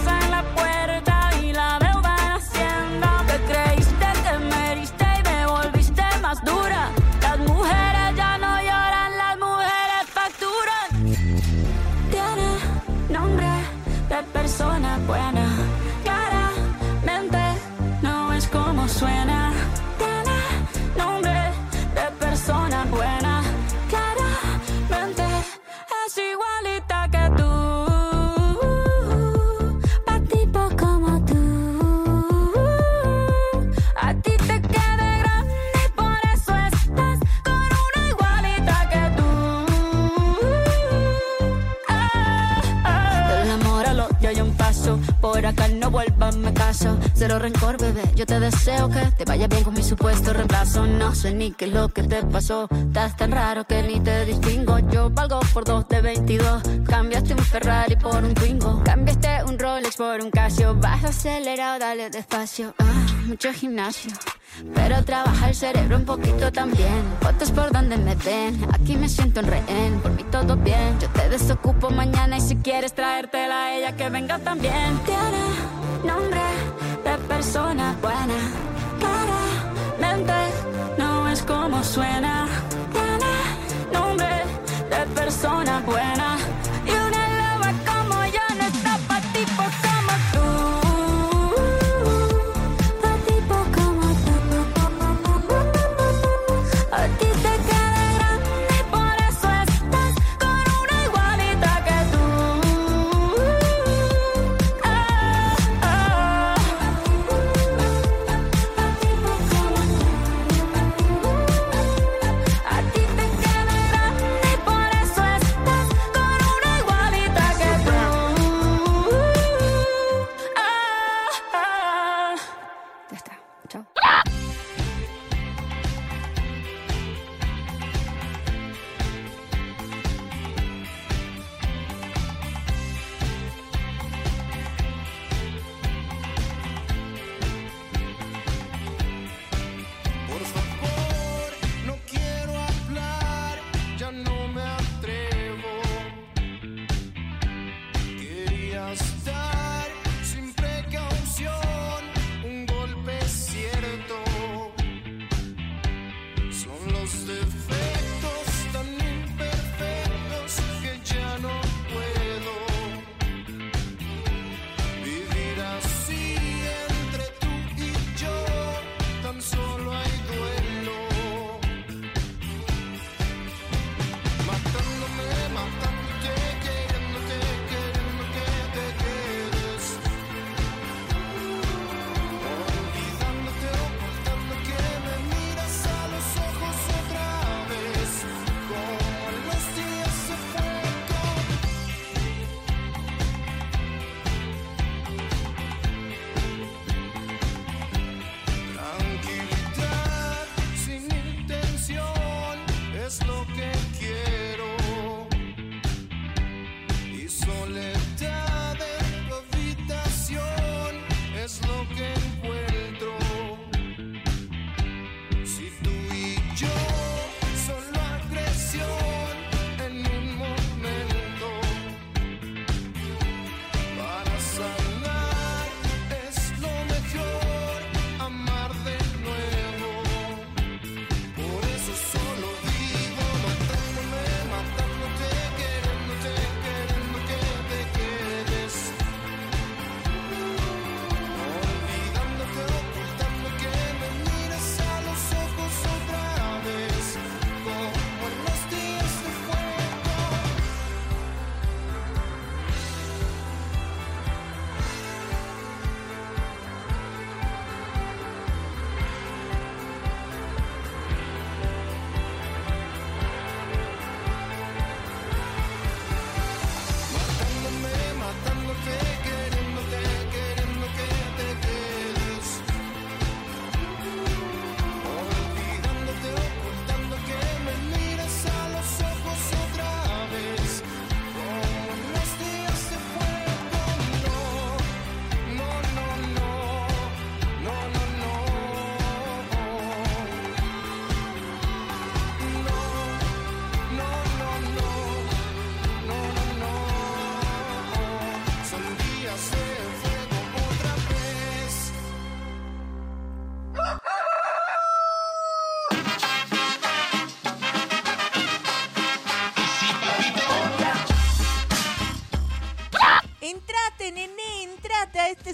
buena. Claramente no es como suena. Vuelva me caso. Cero rencor, bebé. Yo te deseo que te vaya bien con mi supuesto reemplazo. No sé ni qué es lo que te pasó. Estás tan raro que ni te distingo. Yo valgo por dos de 22. Cambiaste un Ferrari por un Twingo. Cambiaste un Rolex por un Casio. Vas acelerado, dale despacio. Ah, mucho gimnasio. Pero trabaja el cerebro un poquito también. Fotos por donde me ven. Aquí me siento en rehén. Por mí todo bien. Yo te desocupo mañana y si quieres traértela a ella que venga también. Tiene nombre de persona buena. Claramente no es como suena. Tiene nombre de persona buena.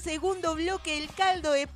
Segundo bloque, el caldo de.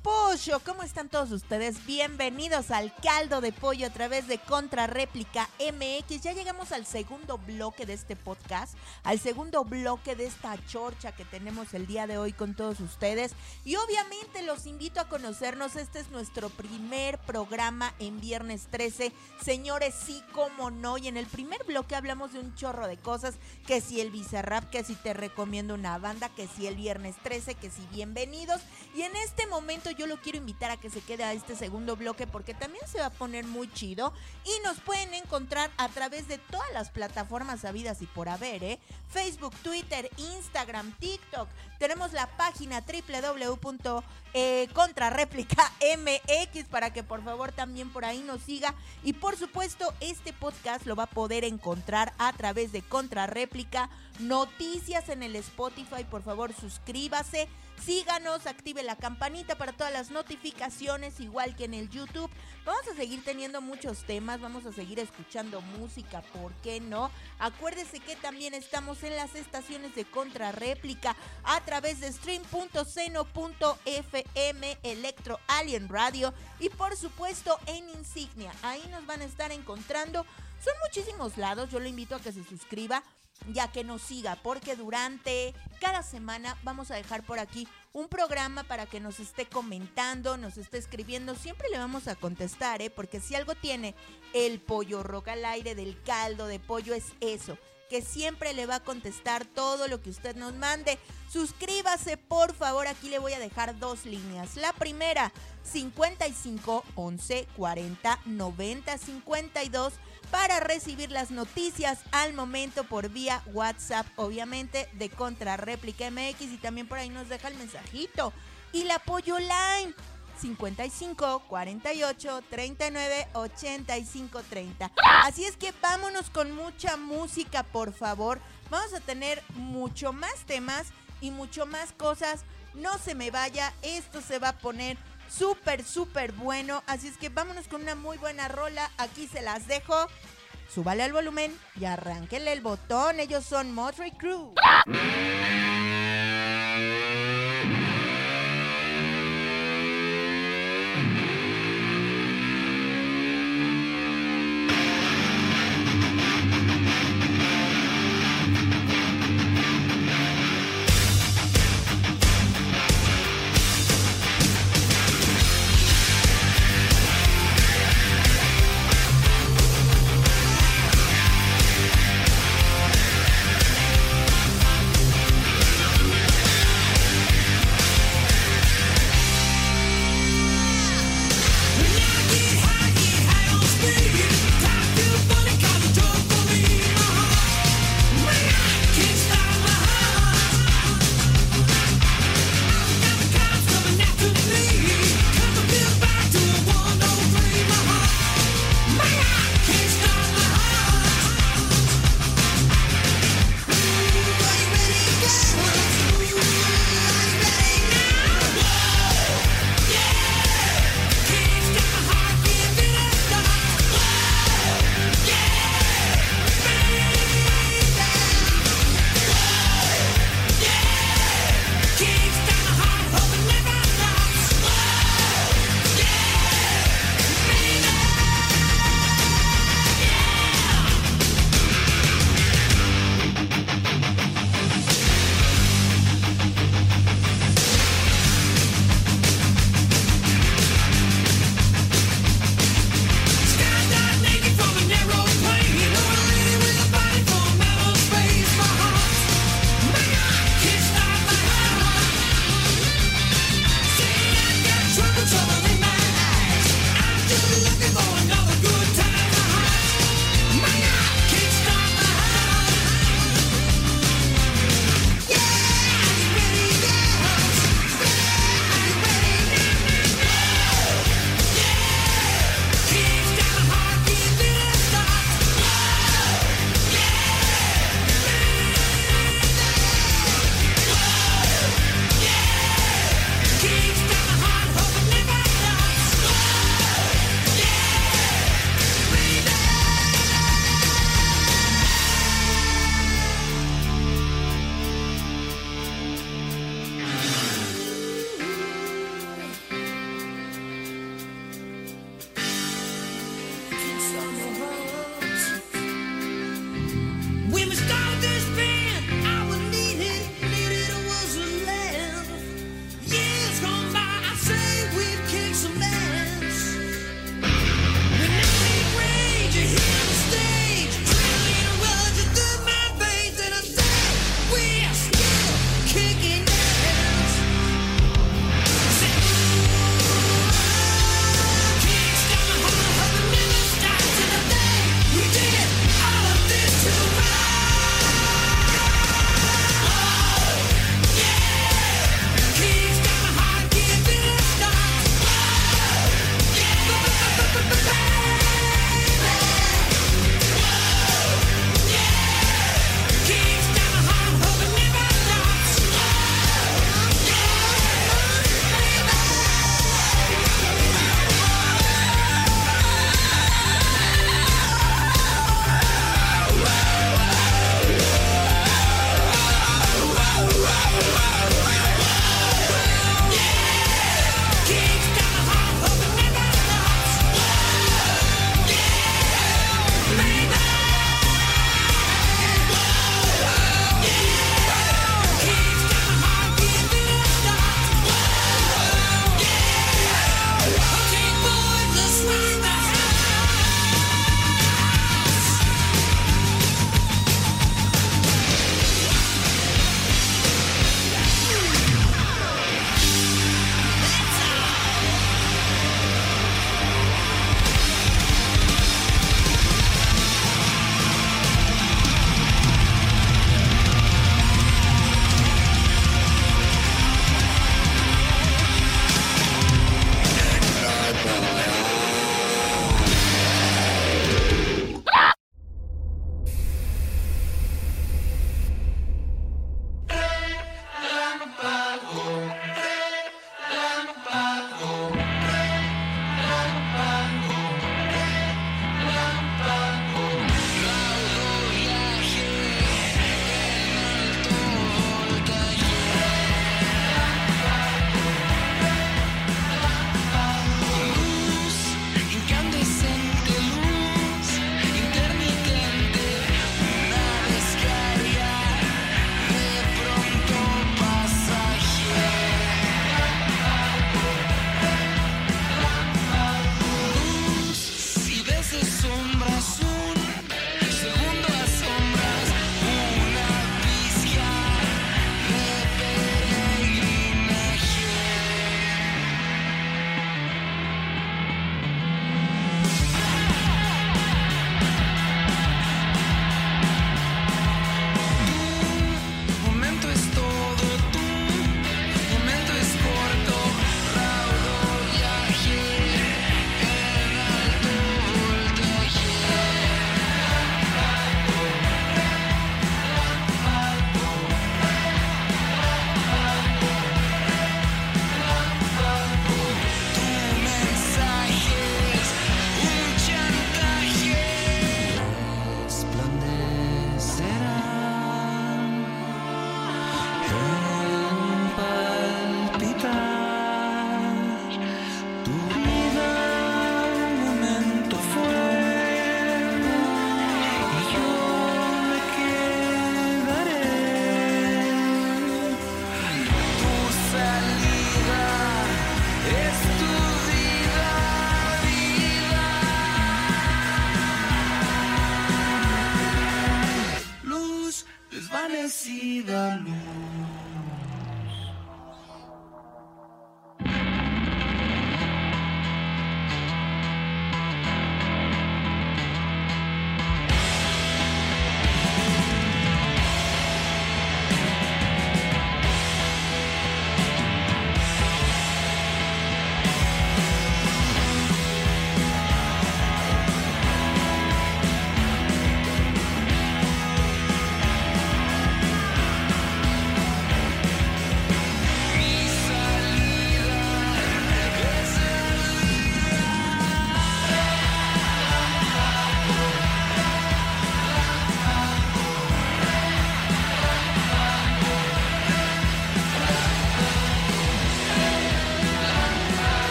¿Cómo están todos ustedes? Bienvenidos al caldo de pollo a través de Contrarréplica MX. Ya llegamos al segundo bloque de este podcast, al segundo bloque de esta chorcha que tenemos el día de hoy con todos ustedes. Y obviamente los invito a conocernos. Este es nuestro primer programa en viernes 13. Señores, sí, como no. Y en el primer bloque hablamos de un chorro de cosas. Que si el Bizarrap, que si te recomiendo una banda, que si el viernes 13, que y bienvenidos. Y en este momento yo lo quiero invitar a que se quede a este segundo bloque porque también se va a poner muy chido y nos pueden encontrar a través de todas las plataformas habidas y por haber, ¿eh? Facebook, Twitter, Instagram, TikTok. Tenemos la página www.contrarréplica.mx para que por favor también por ahí nos siga. Y por supuesto, este podcast lo va a poder encontrar a través de Contrarréplica. Noticias en el Spotify, por favor suscríbase. Síganos, active la campanita para todas las notificaciones, igual que en el YouTube. Vamos a seguir teniendo muchos temas, vamos a seguir escuchando música, ¿por qué no? Acuérdese que también estamos en las estaciones de contrarréplica a través de stream.seno.fm, Electro Alien Radio y por supuesto en Insignia. Ahí nos van a estar encontrando. Son muchísimos lados, yo lo invito a que se suscriba ya que nos siga, porque durante cada semana vamos a dejar por aquí un programa para que nos esté comentando, nos esté escribiendo. Siempre le vamos a contestar, ¿eh? porque si algo tiene el pollo roca al aire del caldo de pollo es eso que siempre le va a contestar todo lo que usted nos mande. Suscríbase, por favor, aquí le voy a dejar dos líneas. La primera, 55 11 40 90 52 para recibir las noticias al momento por vía WhatsApp, obviamente de Contrarréplica MX y también por ahí nos deja el mensajito. Y la apoyo line 55 48 39 85 30. Así es que vámonos con mucha música, por favor. Vamos a tener mucho más temas y mucho más cosas. No se me vaya, esto se va a poner súper, súper bueno. Así es que vámonos con una muy buena rola. Aquí se las dejo. Súbale al volumen y arránquenle el botón. Ellos son Motley Crew.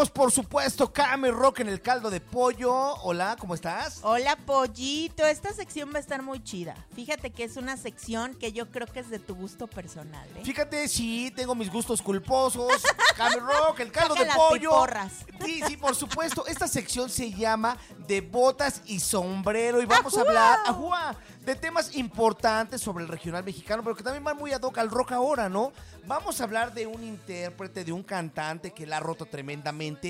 Seguimos, por supuesto, Kame Rock en el caldo de pollo. Hola, ¿cómo estás? Hola, pollito. Esta sección va a estar muy chida. Fíjate que es una sección que yo creo que es de tu gusto personal, ¿eh? Fíjate, sí, tengo mis gustos culposos. [laughs] Kame Rock, el caldo Saca de las pollo. piporras. Sí, sí, por supuesto. Esta sección se llama De botas y sombrero. Y vamos a hablar de temas importantes sobre el regional mexicano, pero que también van muy ad hoc al rock ahora, ¿no? Vamos a hablar de un intérprete, de un cantante que la ha roto tremendamente.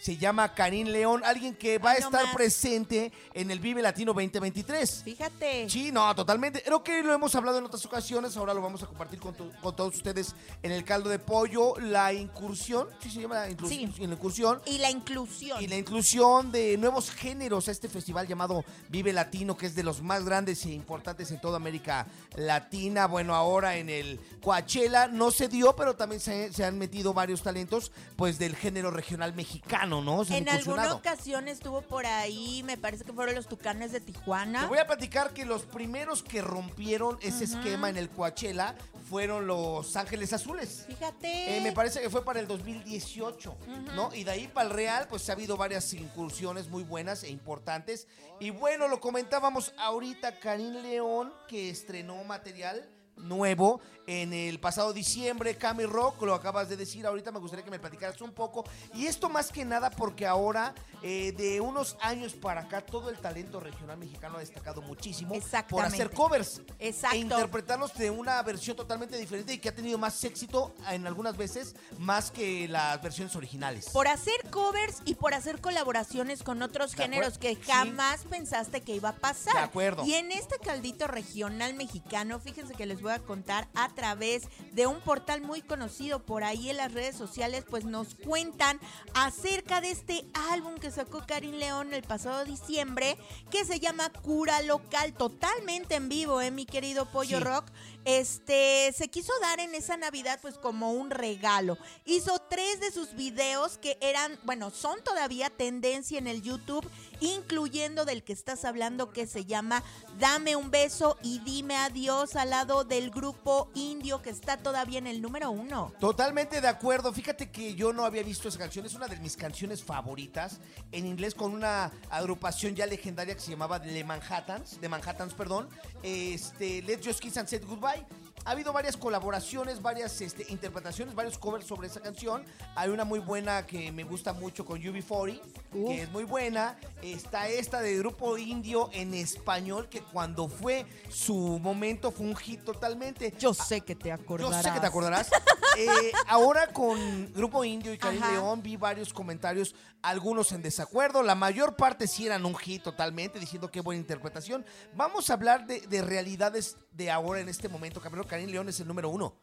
Se llama Karim León, alguien que va a no estar más. presente en el Vive Latino 2023. Fíjate. Sí, no, totalmente. Creo que lo hemos hablado en otras ocasiones, ahora lo vamos a compartir con, to- con todos ustedes en el caldo de pollo, la incursión, sí se llama Sí. la incursión. Y la inclusión. Y la inclusión de nuevos géneros a este festival llamado Vive Latino, que es de los más grandes e importantes en toda América Latina. Bueno, ahora en el Coachella no se dio, pero también se, se han metido varios talentos pues del género regional mexicano, ¿no? Se han En alguna ocasión estuvo por ahí, me parece que fueron los Tucanes de Te Tijuana. voy a platicar que los primeros que rompieron ese esquema en el Coachella fueron los Ángeles Azules. Fíjate. Eh, me parece que fue para el 2018, ¿no? Y de ahí para el Real, pues ha habido varias incursiones muy buenas e importantes. Y bueno, lo comentábamos ahorita, Karim León, que estrenó material nuevo en el pasado diciembre, Cami Rock, lo acabas de decir, ahorita me gustaría que me platicaras un poco. Y esto más que nada porque ahora, eh, de unos años para acá, todo el talento regional mexicano ha destacado muchísimo por hacer covers Exacto. e interpretarlos de una versión totalmente diferente y que ha tenido más éxito en algunas veces más que las versiones originales. Por hacer covers y por hacer colaboraciones con otros De géneros que Sí. jamás pensaste que iba a pasar. De acuerdo. Y en este caldito regional mexicano, fíjense que les voy a contar a través de un portal muy conocido por ahí en las redes sociales, pues nos cuentan acerca de este álbum que sacó Karim León el pasado diciembre, que se llama Cura Local, totalmente en vivo, ¿eh, mi querido Pollo Sí. Rock? Este, se quiso dar en esa Navidad pues como un regalo. Hizo tres de sus videos que eran, bueno, son todavía tendencia en el YouTube, incluyendo del que estás hablando que se llama Dame un beso y dime adiós al lado del grupo indio que está todavía en el número uno. Totalmente de acuerdo. Fíjate que yo no había visto esa canción. Es una de mis canciones favoritas. En inglés con una agrupación ya legendaria que se llamaba The Manhattans. The Manhattans, perdón. Este, Let's Just Kiss and Say Goodbye. Ha habido varias colaboraciones, varias este, interpretaciones, varios covers sobre esa canción. Hay una muy buena que me gusta mucho con UB40, que es muy buena. Está esta de grupo indio en español, que cuando fue su momento fue un hit totalmente. Yo sé que te Yo acordarás. sé que te acordarás. Eh, [laughs] ahora con Grupo Indio y Karim. León vi varios comentarios, algunos en desacuerdo, la mayor parte sí eran un hit totalmente, diciendo qué buena interpretación. Vamos a hablar de, de realidades de ahora en este momento. Cabrón, Karim León es el número uno.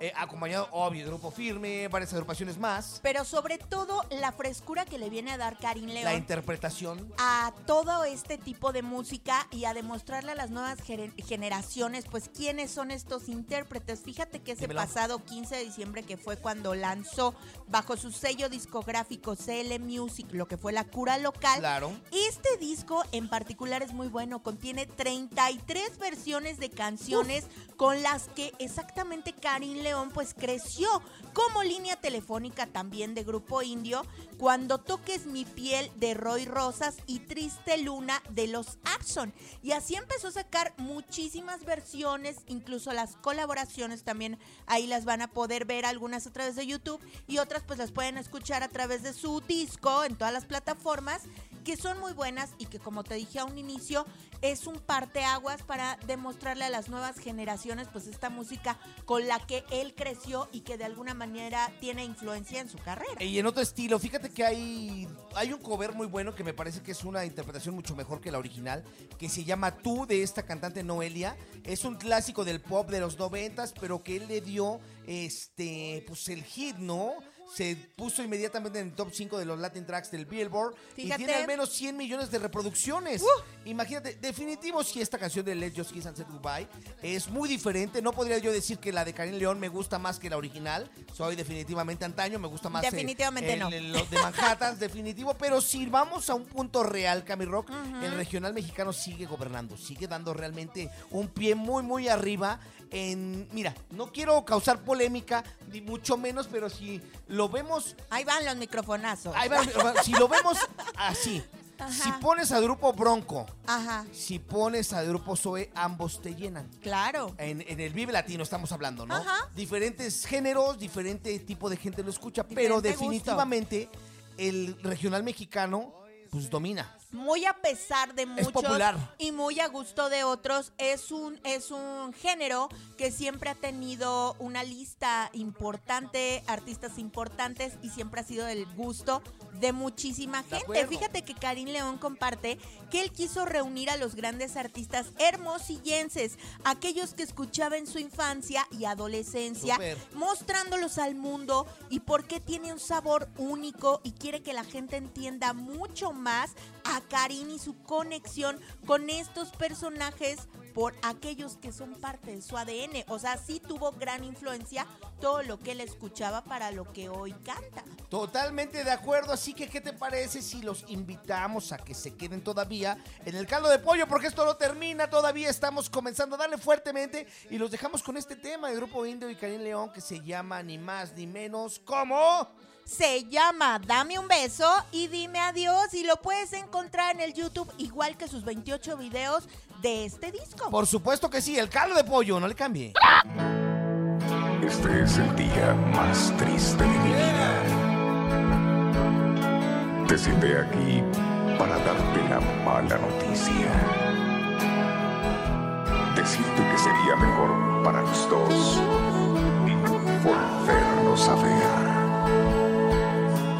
Eh, acompañado, obvio, de Grupo Firme, varias agrupaciones más. Pero sobre todo la frescura que le viene a dar Karim León. La interpretación. a todo este tipo de música y a demostrarle a las nuevas gener- generaciones, pues, quiénes son estos intérpretes. Fíjate que ese Dímelo. pasado 15 de diciembre, que fue cuando lanzó bajo su sello discográfico CL Music, lo que fue la cura local. Claro. Este disco en particular es muy bueno, contiene 33 versiones de canciones con las que exactamente Karim León pues creció como línea telefónica también de Grupo Indio, Cuando toques mi piel de Roy Rosas y Triste Luna de los Abson. Y así empezó a sacar muchísimas versiones, incluso las colaboraciones también ahí las van a poder ver algunas a través de YouTube y otras pues las pueden escuchar a través de su disco en todas las plataformas que son muy buenas y que como te dije a un inicio es un parteaguas para demostrarle a las nuevas generaciones pues esta música con la que él creció y que de alguna manera tiene influencia en su carrera. Y en otro estilo, fíjate que hay, hay un cover muy bueno que me parece que es una interpretación mucho mejor que la original, que se llama Tú de esta cantante Noelia. Es un clásico del pop de los noventas, pero que él le dio este pues el hit, ¿no? Se puso inmediatamente en el top 5 de los Latin Tracks del Billboard y tiene al menos 100 millones de reproducciones. Imagínate, definitivo si esta canción de Let Just Kiss and Say Goodbye es muy diferente. No podría yo decir que la de Karim León me gusta más que la original. Soy definitivamente antaño, me gusta más eh, definitivamente no. los de Manhattan, [laughs] definitivo. Pero si vamos a un punto real, Cami Rock, el regional mexicano sigue gobernando, sigue dando realmente un pie muy, muy arriba en... Mira, no quiero causar polémica, ni mucho menos, pero si lo vemos... Ahí van los microfonazos. Ahí van, si lo vemos así, Si pones al grupo Bronco, Ajá. si pones al grupo Zoe, ambos te llenan. Claro. En, en el Vive Latino estamos hablando, ¿no? Ajá. Diferentes géneros, diferente tipo de gente lo escucha, pero definitivamente el regional mexicano, pues domina. Muy a pesar de muchos y muy a gusto de otros, es un, es un género que siempre ha tenido una lista importante, artistas importantes y siempre ha sido del gusto de muchísima De gente. acuerdo. Fíjate que Karim León comparte que él quiso reunir a los grandes artistas hermosillenses, aquellos que escuchaba en su infancia y adolescencia, Súper. mostrándolos al mundo y por qué tiene un sabor único y quiere que la gente entienda mucho más a Karim y su conexión con estos personajes por aquellos que son parte de su ADN. O sea, sí tuvo gran influencia todo lo que él escuchaba para lo que hoy canta. Totalmente de acuerdo, así que ¿qué te parece si los invitamos a que se queden todavía en el caldo de pollo? Porque esto no termina, todavía estamos comenzando a darle fuertemente y los dejamos con este tema de Grupo Indio y Karim León que se llama ni más ni menos como... Se llama Dame un beso y dime adiós y lo puedes encontrar en el YouTube igual que sus 28 videos de este disco. Por supuesto que sí, el caldo de pollo, no le cambie. Este es el día más triste de mi vida. Te cité aquí para darte la mala noticia. Decirte que sería mejor para los dos volvernos a ver.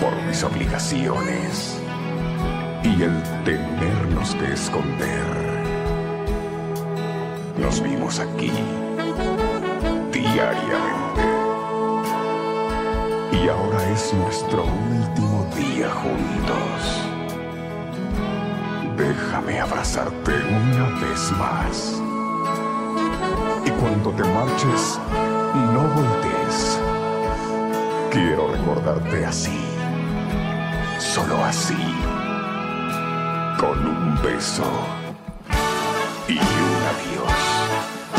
Por mis obligaciones y el tenernos que esconder. Nos vimos aquí diariamente. Y ahora es nuestro último día juntos. Déjame abrazarte una vez más. Y cuando te marches, no voltees. Quiero recordarte así. Solo así. Con un beso. Y un adiós.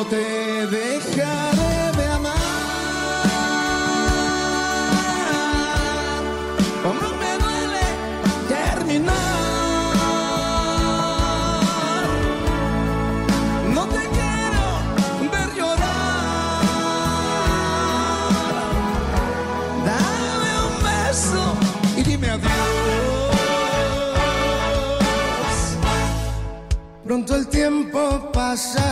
No te dejaré de amar. Como me duele terminar. No te quiero ver llorar. Dame un beso y dime adiós. Pronto el tiempo pasará.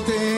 no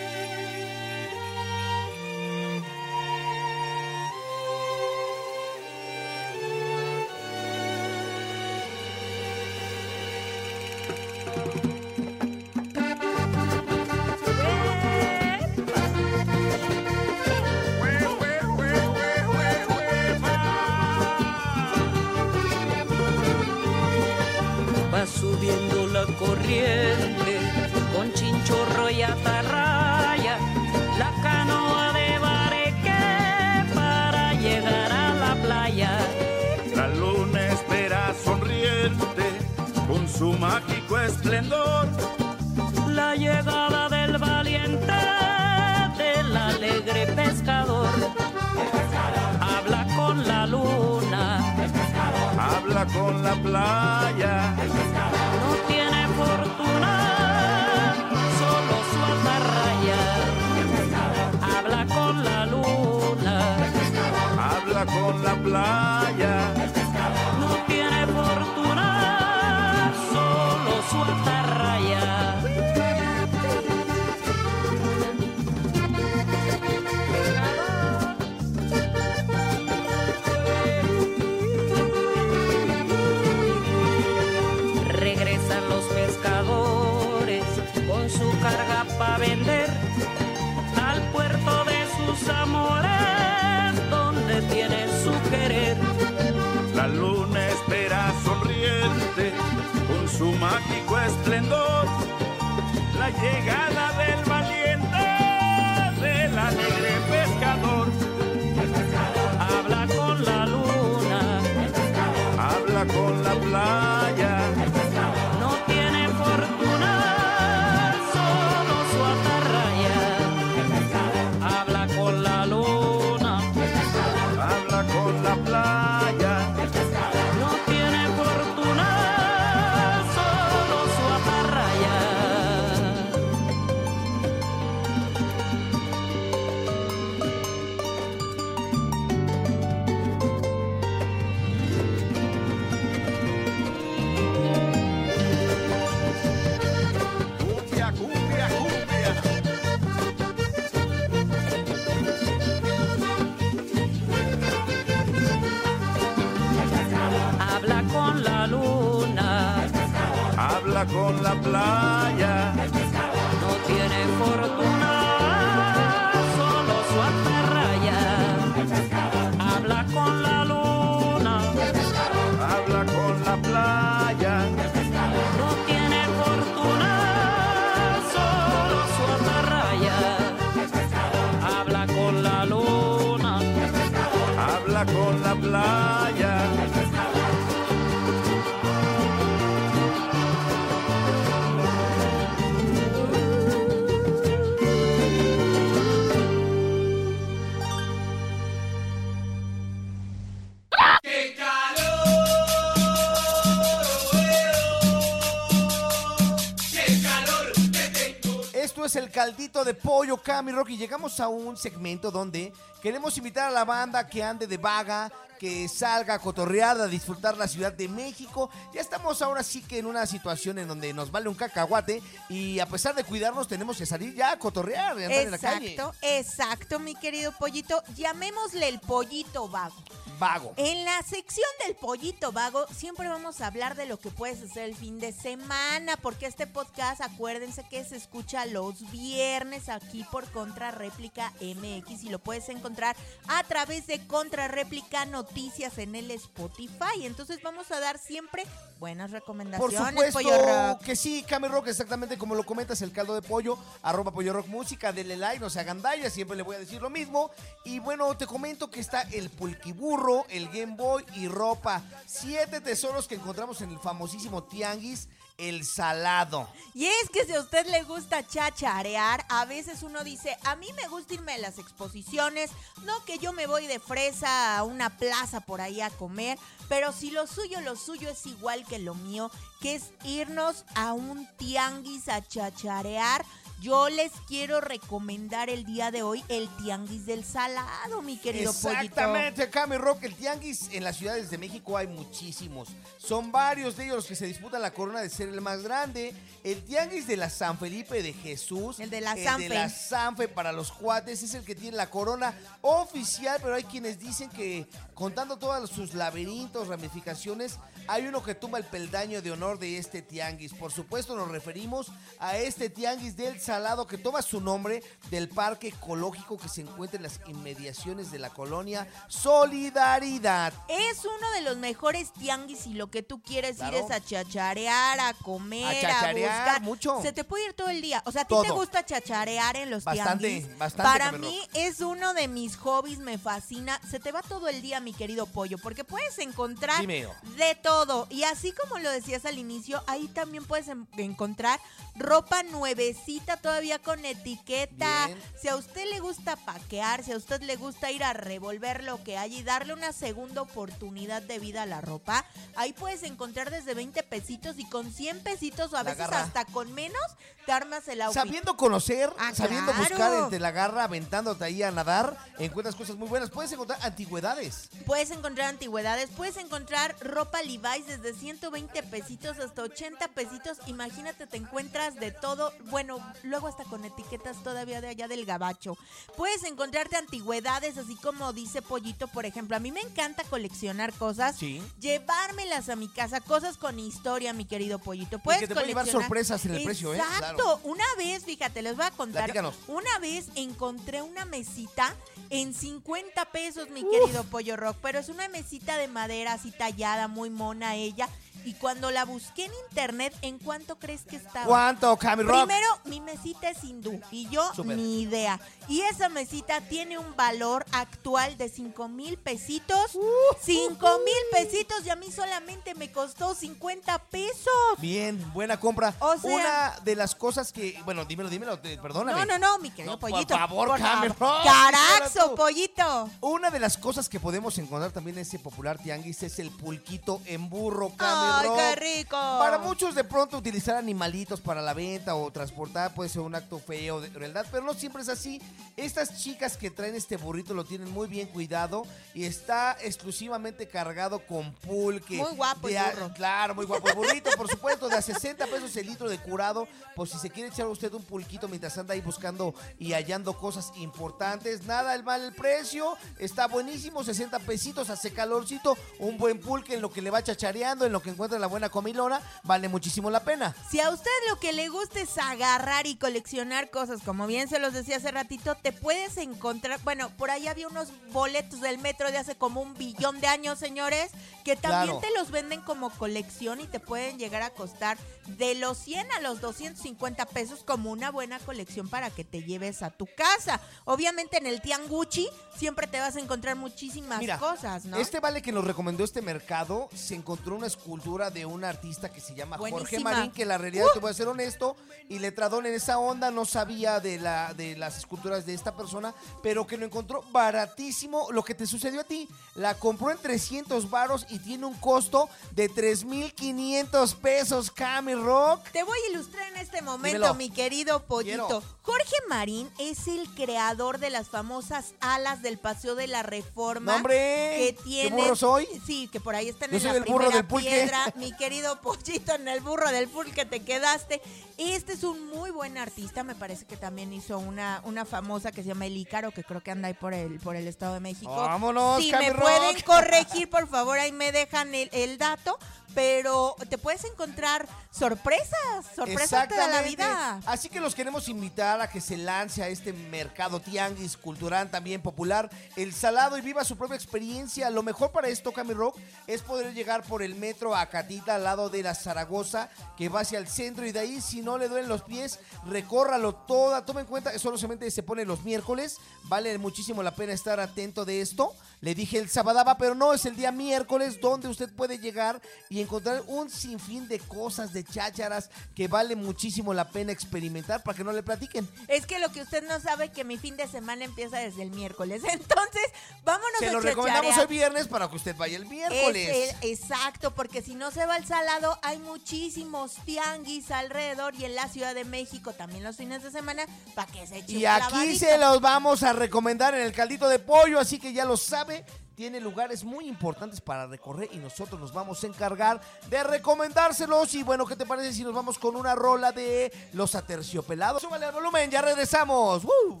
es el caldito de pollo, Cami Rocky. Llegamos a un segmento donde queremos invitar a la banda que ande de vaga, que salga a cotorrear, a disfrutar la Ciudad de México. Ya estamos ahora sí que en una situación en donde nos vale un cacahuate y a pesar de cuidarnos tenemos que salir ya a cotorrear, y andar en la calle. Exacto, exacto, mi querido pollito. Llamémosle el pollito vago. Vago. En la sección del pollito vago siempre vamos a hablar de lo que puedes hacer el fin de semana, porque este podcast, acuérdense que se escucha los viernes aquí por Contrarréplica MX y lo puedes encontrar a través de Contrarréplica Noticias en el Spotify. Entonces vamos a dar siempre buenas Por recomendaciones. supuesto Pollo Rock. que sí, Cami Rock, exactamente como lo comentas, el caldo de pollo, arroba pollo rock música, denle like, no se hagan daño, siempre le voy a decir lo mismo. Y bueno, te comento que está el pulquiburro, el Game Boy y ropa. Siete tesoros que encontramos en el famosísimo Tianguis, el Salado. Y es que si a usted le gusta chacharear, a veces uno dice, a mí me gusta irme a las exposiciones, no que yo me voy de fresa a una plaza por ahí a comer, pero si lo suyo, lo suyo es igual que lo mío, que es irnos a un tianguis a chacharear. Yo les quiero recomendar el día de hoy el tianguis del salado, mi querido pollito. Exactamente, Cami Rock, el tianguis en las ciudades de México hay muchísimos. Son varios de ellos los que se disputan la corona de ser el más grande. El tianguis de la San Felipe de Jesús. El de la el Sanfe. de la Sanfe para los cuates es el que tiene la corona oficial, pero hay quienes dicen que contando todos sus laberintos, ramificaciones, hay uno que tumba el peldaño de honor de este tianguis. Por supuesto nos referimos a este tianguis del Salado que toma su nombre del parque ecológico que se encuentra en las inmediaciones de la colonia Solidaridad. Es uno de los mejores tianguis si lo que tú quieres Claro. ir es a chacharear, a comer, A a, chacharear, buscar. mucho. Se te puede ir todo el día. O sea, ¿a ti te gusta chacharear en los Bastante, tianguis? bastante, Para Camerón. mí es uno de mis hobbies, me fascina. Se te va todo el día, mi querido pollo, porque puedes encontrar de todo. Y así como lo decías al inicio, ahí también puedes en- encontrar ropa nuevecita todavía con etiqueta. Bien. Si a usted le gusta paquear, si a usted le gusta ir a revolver lo que hay y darle una segunda oportunidad de vida a la ropa, ahí puedes encontrar desde 20 pesitos y con 100 pesitos o a La veces garra. hasta con menos te armas el outfit. Sabiendo conocer, Ah, sabiendo claro. buscar entre la garra, aventándote ahí a nadar, encuentras cosas muy buenas. Puedes encontrar antigüedades. Puedes encontrar antigüedades, puedes encontrar ropa Levi's desde 120 pesitos hasta 80 pesitos. Imagínate, te encuentras de todo. Bueno, luego hasta con etiquetas todavía de allá del gabacho. Puedes encontrarte antigüedades, así como dice Pollito, por ejemplo. A mí me encanta coleccionar cosas. Sí. Llevármelas a mi casa, cosas con historia, mi querido Pollito. Puedes que te pueden llevar coleccionar- sorpresas en el precio, ¿eh? Exacto. Claro. Una vez, fíjate, les voy a contar. Platícanos. Una vez encontré una mesita en 50 pesos, mi querido Pollo Rock, pero es una mesita de madera así tallada, muy mona ella. Y cuando la busqué en internet, ¿en cuánto crees que estaba? ¿Cuánto, Cami Rock? Primero, mi mesita es hindú y yo Súper. ni idea. Y esa mesita tiene un valor actual de 5 mil pesitos. 5 mil pesitos y a mí solamente me costó 50 pesos. Bien, buena compra. O sea- Una de las cosas que. Bueno, dímelo, dímelo, te- perdóname. No, no, no, mi querido No, por pollito. favor, Cami favor. Rock, Caraxo, pollito. Una de las cosas que podemos encontrar también en ese popular tianguis es el pulquito en burro, Cami Ay, Rock. qué rico. Para muchos de pronto utilizar animalitos para la venta o transportar puede ser un acto feo de realidad, pero no siempre es así. Estas chicas que traen este burrito lo tienen muy bien cuidado y está exclusivamente cargado con pulque. Muy guapo De el a- burro. Claro, muy guapo el burrito, por [laughs] supuesto, de a 60 pesos el litro de curado. Pues si se quiere echar usted un pulquito mientras anda ahí buscando y hallando cosas importantes, nada el mal el precio, está buenísimo, 60 pesitos, hace calorcito, un buen pulque en lo que le va chachareando, en lo que encuentra la buena comilona, vale muchísimo la pena. Si a usted lo que le gusta es agarrar y coleccionar cosas, como bien se los decía hace ratito, te puedes encontrar, bueno, por ahí había unos boletos del metro de hace como un billón de años, señores, que también Claro. te los venden como colección y te pueden llegar a costar de los 100 a los 250 pesos como una buena colección para que te lleves a tu casa. Obviamente en el Tianguchi siempre te vas a encontrar muchísimas Mira, cosas, ¿no? Este vale que nos recomendó este mercado. Se encontró una escultura de un artista que se llama Jorge. Marín, que la realidad, te voy a ser honesto, y letradón en esa onda, no sabía de, la, de las esculturas de esta persona, pero que lo encontró baratísimo. Lo que te sucedió a ti, la compró en 300 varos y tiene un costo de 3,500 pesos, Cami Rock. Te voy a ilustrar en este momento, Dímelo. mi querido pollito. Quiero. Jorge Marín es el creador de las famosas alas del Paseo de la Reforma. ¡No, hombre! Que ¿Qué tiene. burro soy? Sí, que por ahí están Yo en soy la el burro primera del pulque. piedra. Mi querido pollito, en el burro del pulque te quedaste. Este es un muy buen artista. Me parece que también hizo una, una famosa que se llama El Ícaro, que creo que anda ahí por el, por el Estado de México. ¡Vámonos, Si Cami me Rock! pueden corregir, por favor, ahí me dejan el, el dato. pero te puedes encontrar sorpresas, sorpresas te da la vida. Así que los queremos invitar a que se lance a este mercado tianguis cultural también popular, el salado y viva su propia experiencia. Lo mejor para esto, Cami Rock, es poder llegar por el metro a Catita al lado de la Zaragoza, que va hacia el centro y de ahí si no le duelen los pies, recórralo toda. Toma en cuenta que solamente se pone los miércoles, vale muchísimo la pena estar atento de esto. Le dije el sabadaba, pero no, es el día miércoles donde usted puede llegar y encontrar un sinfín de cosas, de chácharas que vale muchísimo la pena experimentar para que no le platiquen. Es que lo que usted no sabe que mi fin de semana empieza desde el miércoles. [laughs] Entonces, vámonos Se a lo recomendamos hoy viernes para que usted vaya el miércoles. Es el- exacto, porque si no se va al salado, hay muchísimos tianguis alrededor y en la Ciudad de México también los fines de semana para que se eche Y un aquí se los vamos a recomendar en el caldito de pollo, así que ya lo sabe. Tiene lugares muy importantes para recorrer y nosotros nos vamos a encargar de recomendárselos. Y bueno, ¿qué te parece si nos vamos con una rola de los aterciopelados? Súbale al volumen, ya regresamos. ¡Woo!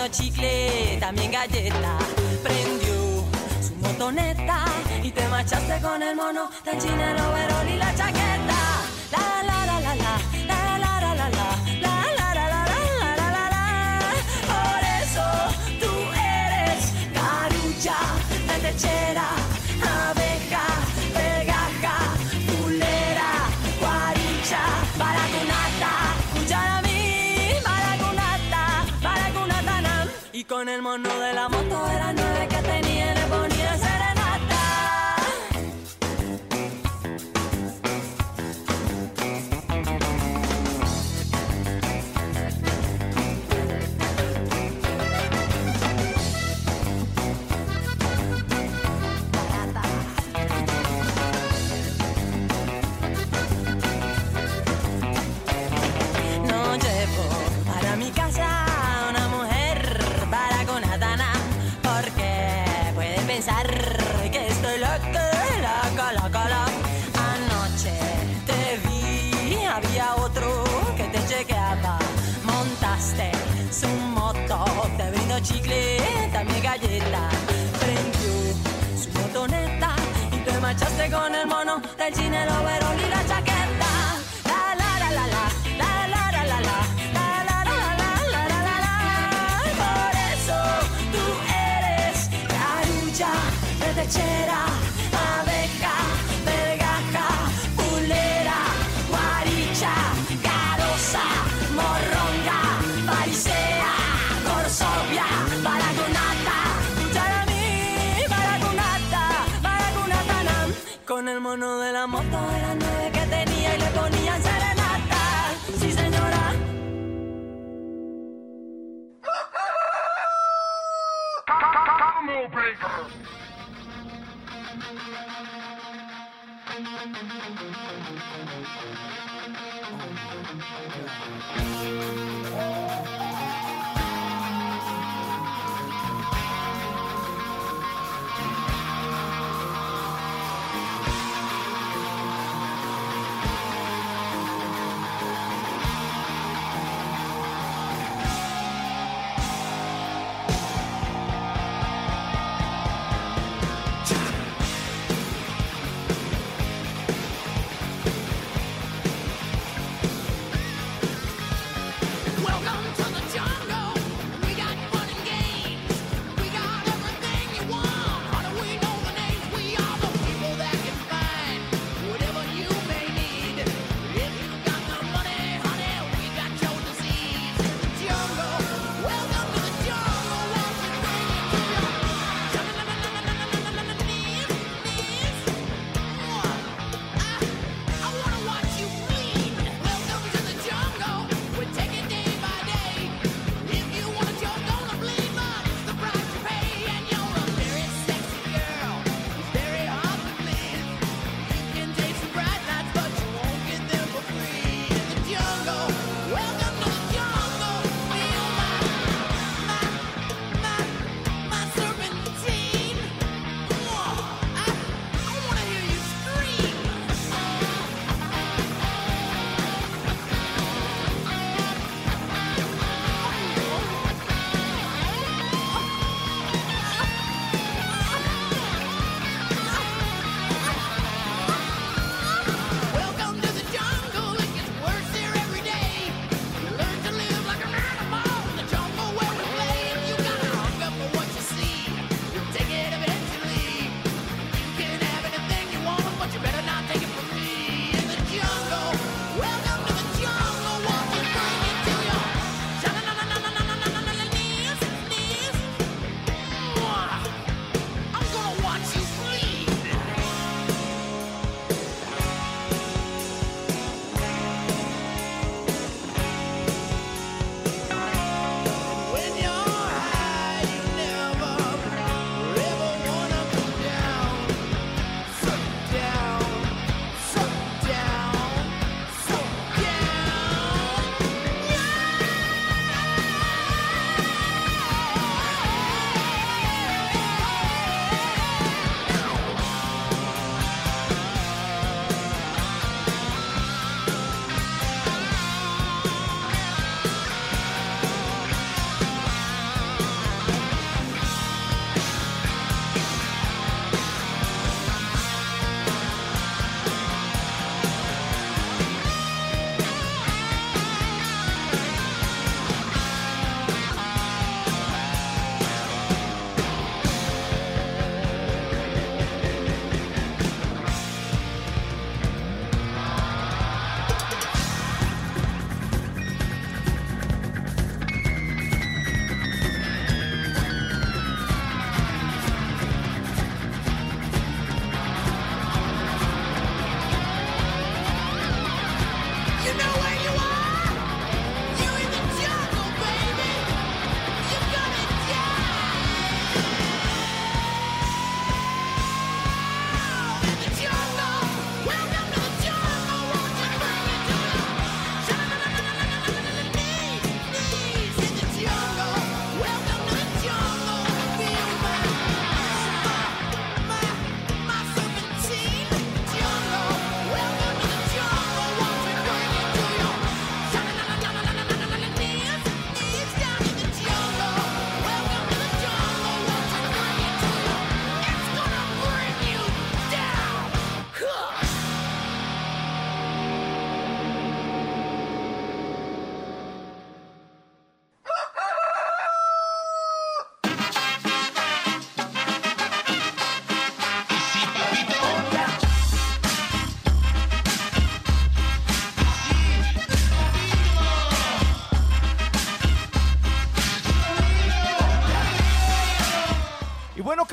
Brindó chicle, también galleta. Prendió su motoneta y te marchaste con el mono del chinero, verón y la chaqueta. La la la la la, la la la la la, la la la la la la la la. Por eso tú eres lechera, abeja, con el mono de la moto chicle, también galleta. Prendió su motoneta y te marchaste con el mono del chinelo, verón Con el mono de la moto era nueve que tenía y le ponían serenata. Sí, señora.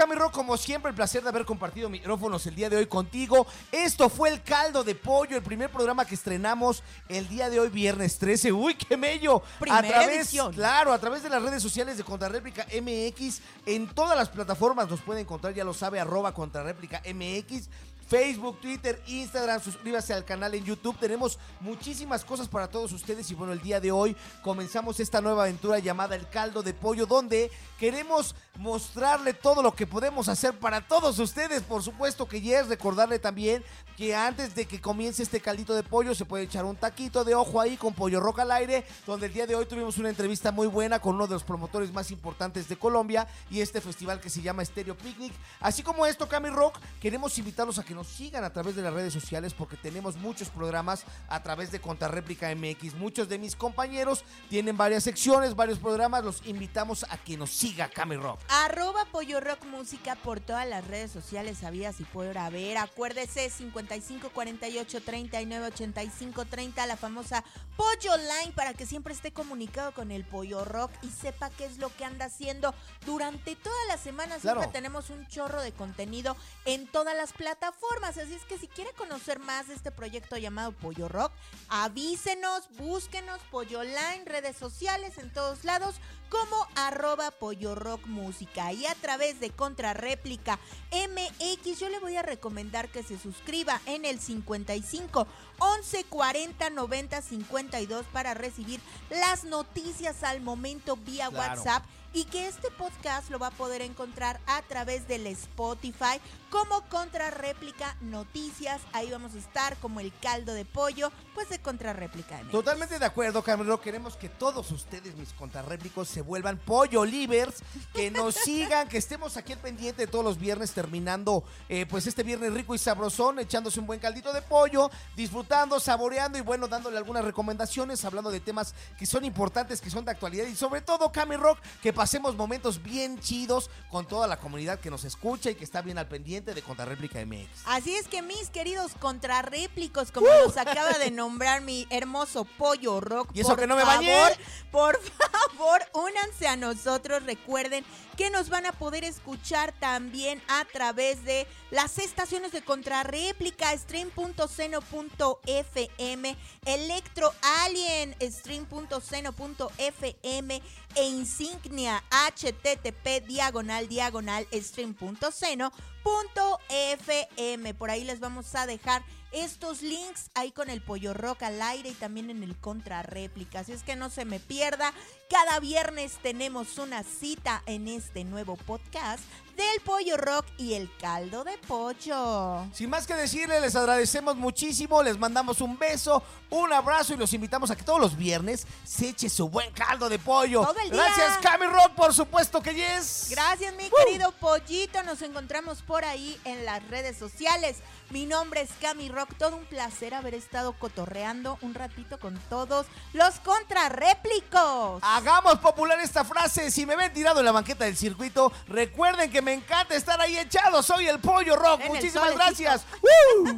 Cami Rock, como siempre, el placer de haber compartido micrófonos el día de hoy contigo. Esto fue el caldo de pollo, el primer programa que estrenamos el día de hoy, viernes 13. ¡Uy, qué mello! Primera a través, edición. claro, a través de las redes sociales de Contrarréplica MX, en todas las plataformas nos pueden encontrar, ya lo sabe, arroba Contrarréplica MX. Facebook, Twitter, Instagram, suscríbase al canal en YouTube. Tenemos muchísimas cosas para todos ustedes y bueno, el día de hoy comenzamos esta nueva aventura llamada El Caldo de Pollo, donde queremos mostrarle todo lo que podemos hacer para todos ustedes. Por supuesto que yes, recordarle también que antes de que comience este caldito de pollo se puede echar un taquito de ojo ahí con Pollo Roca al aire, donde el día de hoy tuvimos una entrevista muy buena con uno de los promotores más importantes de Colombia y este festival que se llama Stereo Picnic. Así como esto, Cami Rock, queremos invitarlos a que nos sigan a través de las redes sociales porque tenemos muchos programas a través de Contrarréplica MX. Muchos de mis compañeros tienen varias secciones, varios programas. Los invitamos a que nos siga Cami Rock. Arroba Pollo Rock Música por todas las redes sociales, sabías y por haber. Acuérdese 55 48 39 85 30, la famosa Pollo Line para que siempre esté comunicado con el Pollo Rock y sepa qué es lo que anda haciendo durante toda la semana. Siempre Claro. tenemos un chorro de contenido en todas las plataformas. Así es que si quiere conocer más de este proyecto llamado Pollo Rock, avísenos, búsquenos, Pollo Line, redes sociales en todos lados, como arroba Pollo Rock Música. Y a través de Contrarréplica MX, yo le voy a recomendar que se suscriba en el 55 11 40 90 52 para recibir las noticias al momento vía Claro. WhatsApp y que este podcast lo va a poder encontrar a través del Spotify como Contrarréplica Noticias. Ahí vamos a estar como el caldo de pollo, pues de Contrarréplica MX. Totalmente de acuerdo, Camilo. Queremos que todos ustedes, mis contrarréplicos, se vuelvan pollo livers, que nos [laughs] sigan, que estemos aquí al pendiente de todos los viernes, terminando eh, pues este viernes rico y sabrosón, echándose un buen caldito de pollo, disfrutando, saboreando y bueno, dándole algunas recomendaciones, hablando de temas que son importantes, que son de actualidad y sobre todo, Cami Rock, que pasemos momentos bien chidos con toda la comunidad que nos escucha y que está bien al pendiente de Contrarréplica MX. Así es que mis queridos contrarréplicos, como los acaba de nombrar [laughs] mi hermoso pollo rock, Y eso por que no me favor, bañé. [laughs] por favor, únanse a nosotros. Recuerden que nos van a poder escuchar también a través de las estaciones de contrarréplica, stream.seno.fm, Electro Alien, stream.seno.fm e Insignia http diagonal diagonal stream.seno.fm. Por ahí les vamos a dejar estos links ahí con el pollo rock al aire y también en el contrarréplica. Así es que no se me pierda. Cada viernes tenemos una cita en este nuevo podcast del pollo rock y el caldo de pollo. Sin más que decirles, les agradecemos muchísimo, les mandamos un beso, un abrazo y los invitamos a que todos los viernes se eche su buen caldo de pollo. Todo el día. Gracias, Cami Rock, por supuesto que yes. Gracias, mi querido pollito. Nos encontramos por ahí en las redes sociales. Mi nombre es Cami Rock. Todo un placer haber estado cotorreando un ratito con todos los contrarréplicos. Hagamos popular esta frase. Si me ven tirado en la banqueta del circuito, recuerden que me encanta estar ahí echado. Soy el pollo rock. En Muchísimas gracias. [laughs] ¡Woo!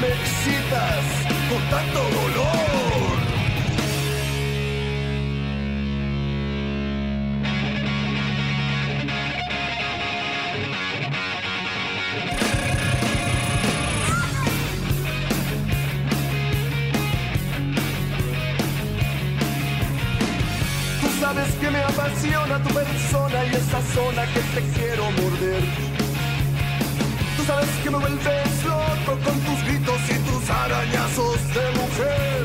Me excitas con tanto dolor. Tú sabes que me apasiona tu persona y esa zona que te quiero morder. Tú sabes que me vuelves loco con tus gritos y tus arañazos de mujer.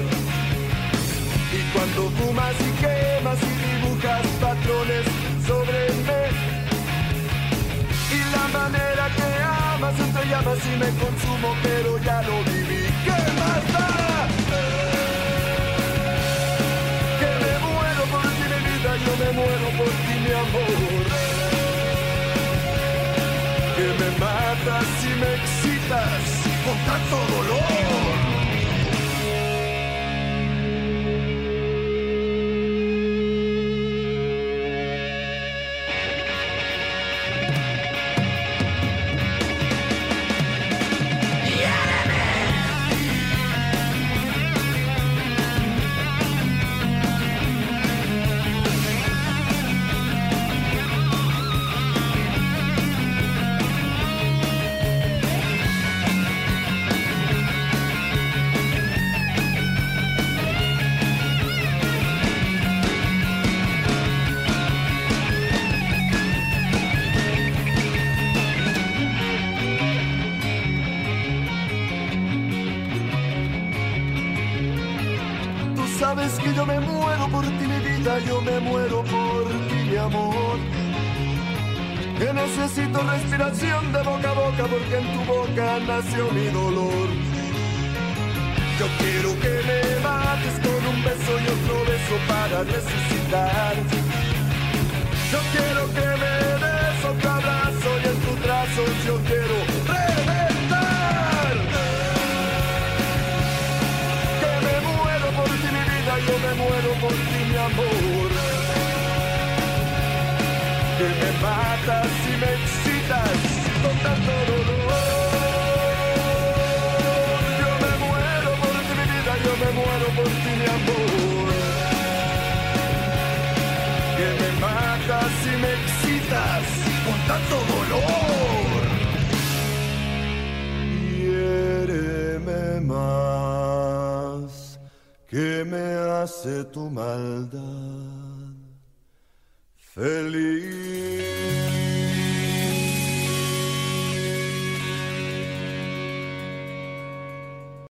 Y cuando fumas y quemas y dibujas patrones sobre mí. Y la manera que amas entre llamas y me consumo, pero ya lo viví. ¿Qué más da? Que me muero por ti, mi vida, yo me muero por ti, mi amor. Con tanto porque en tu boca nació mi dolor. Yo quiero que me mates con un beso y otro beso para resucitar. Yo quiero que me des otro abrazo y en tus brazos yo quiero reventar. Que me muero por ti, mi vida, yo me muero por ti, mi amor. Que me matas tanto dolor. Más que me hace tu maldad. Feliz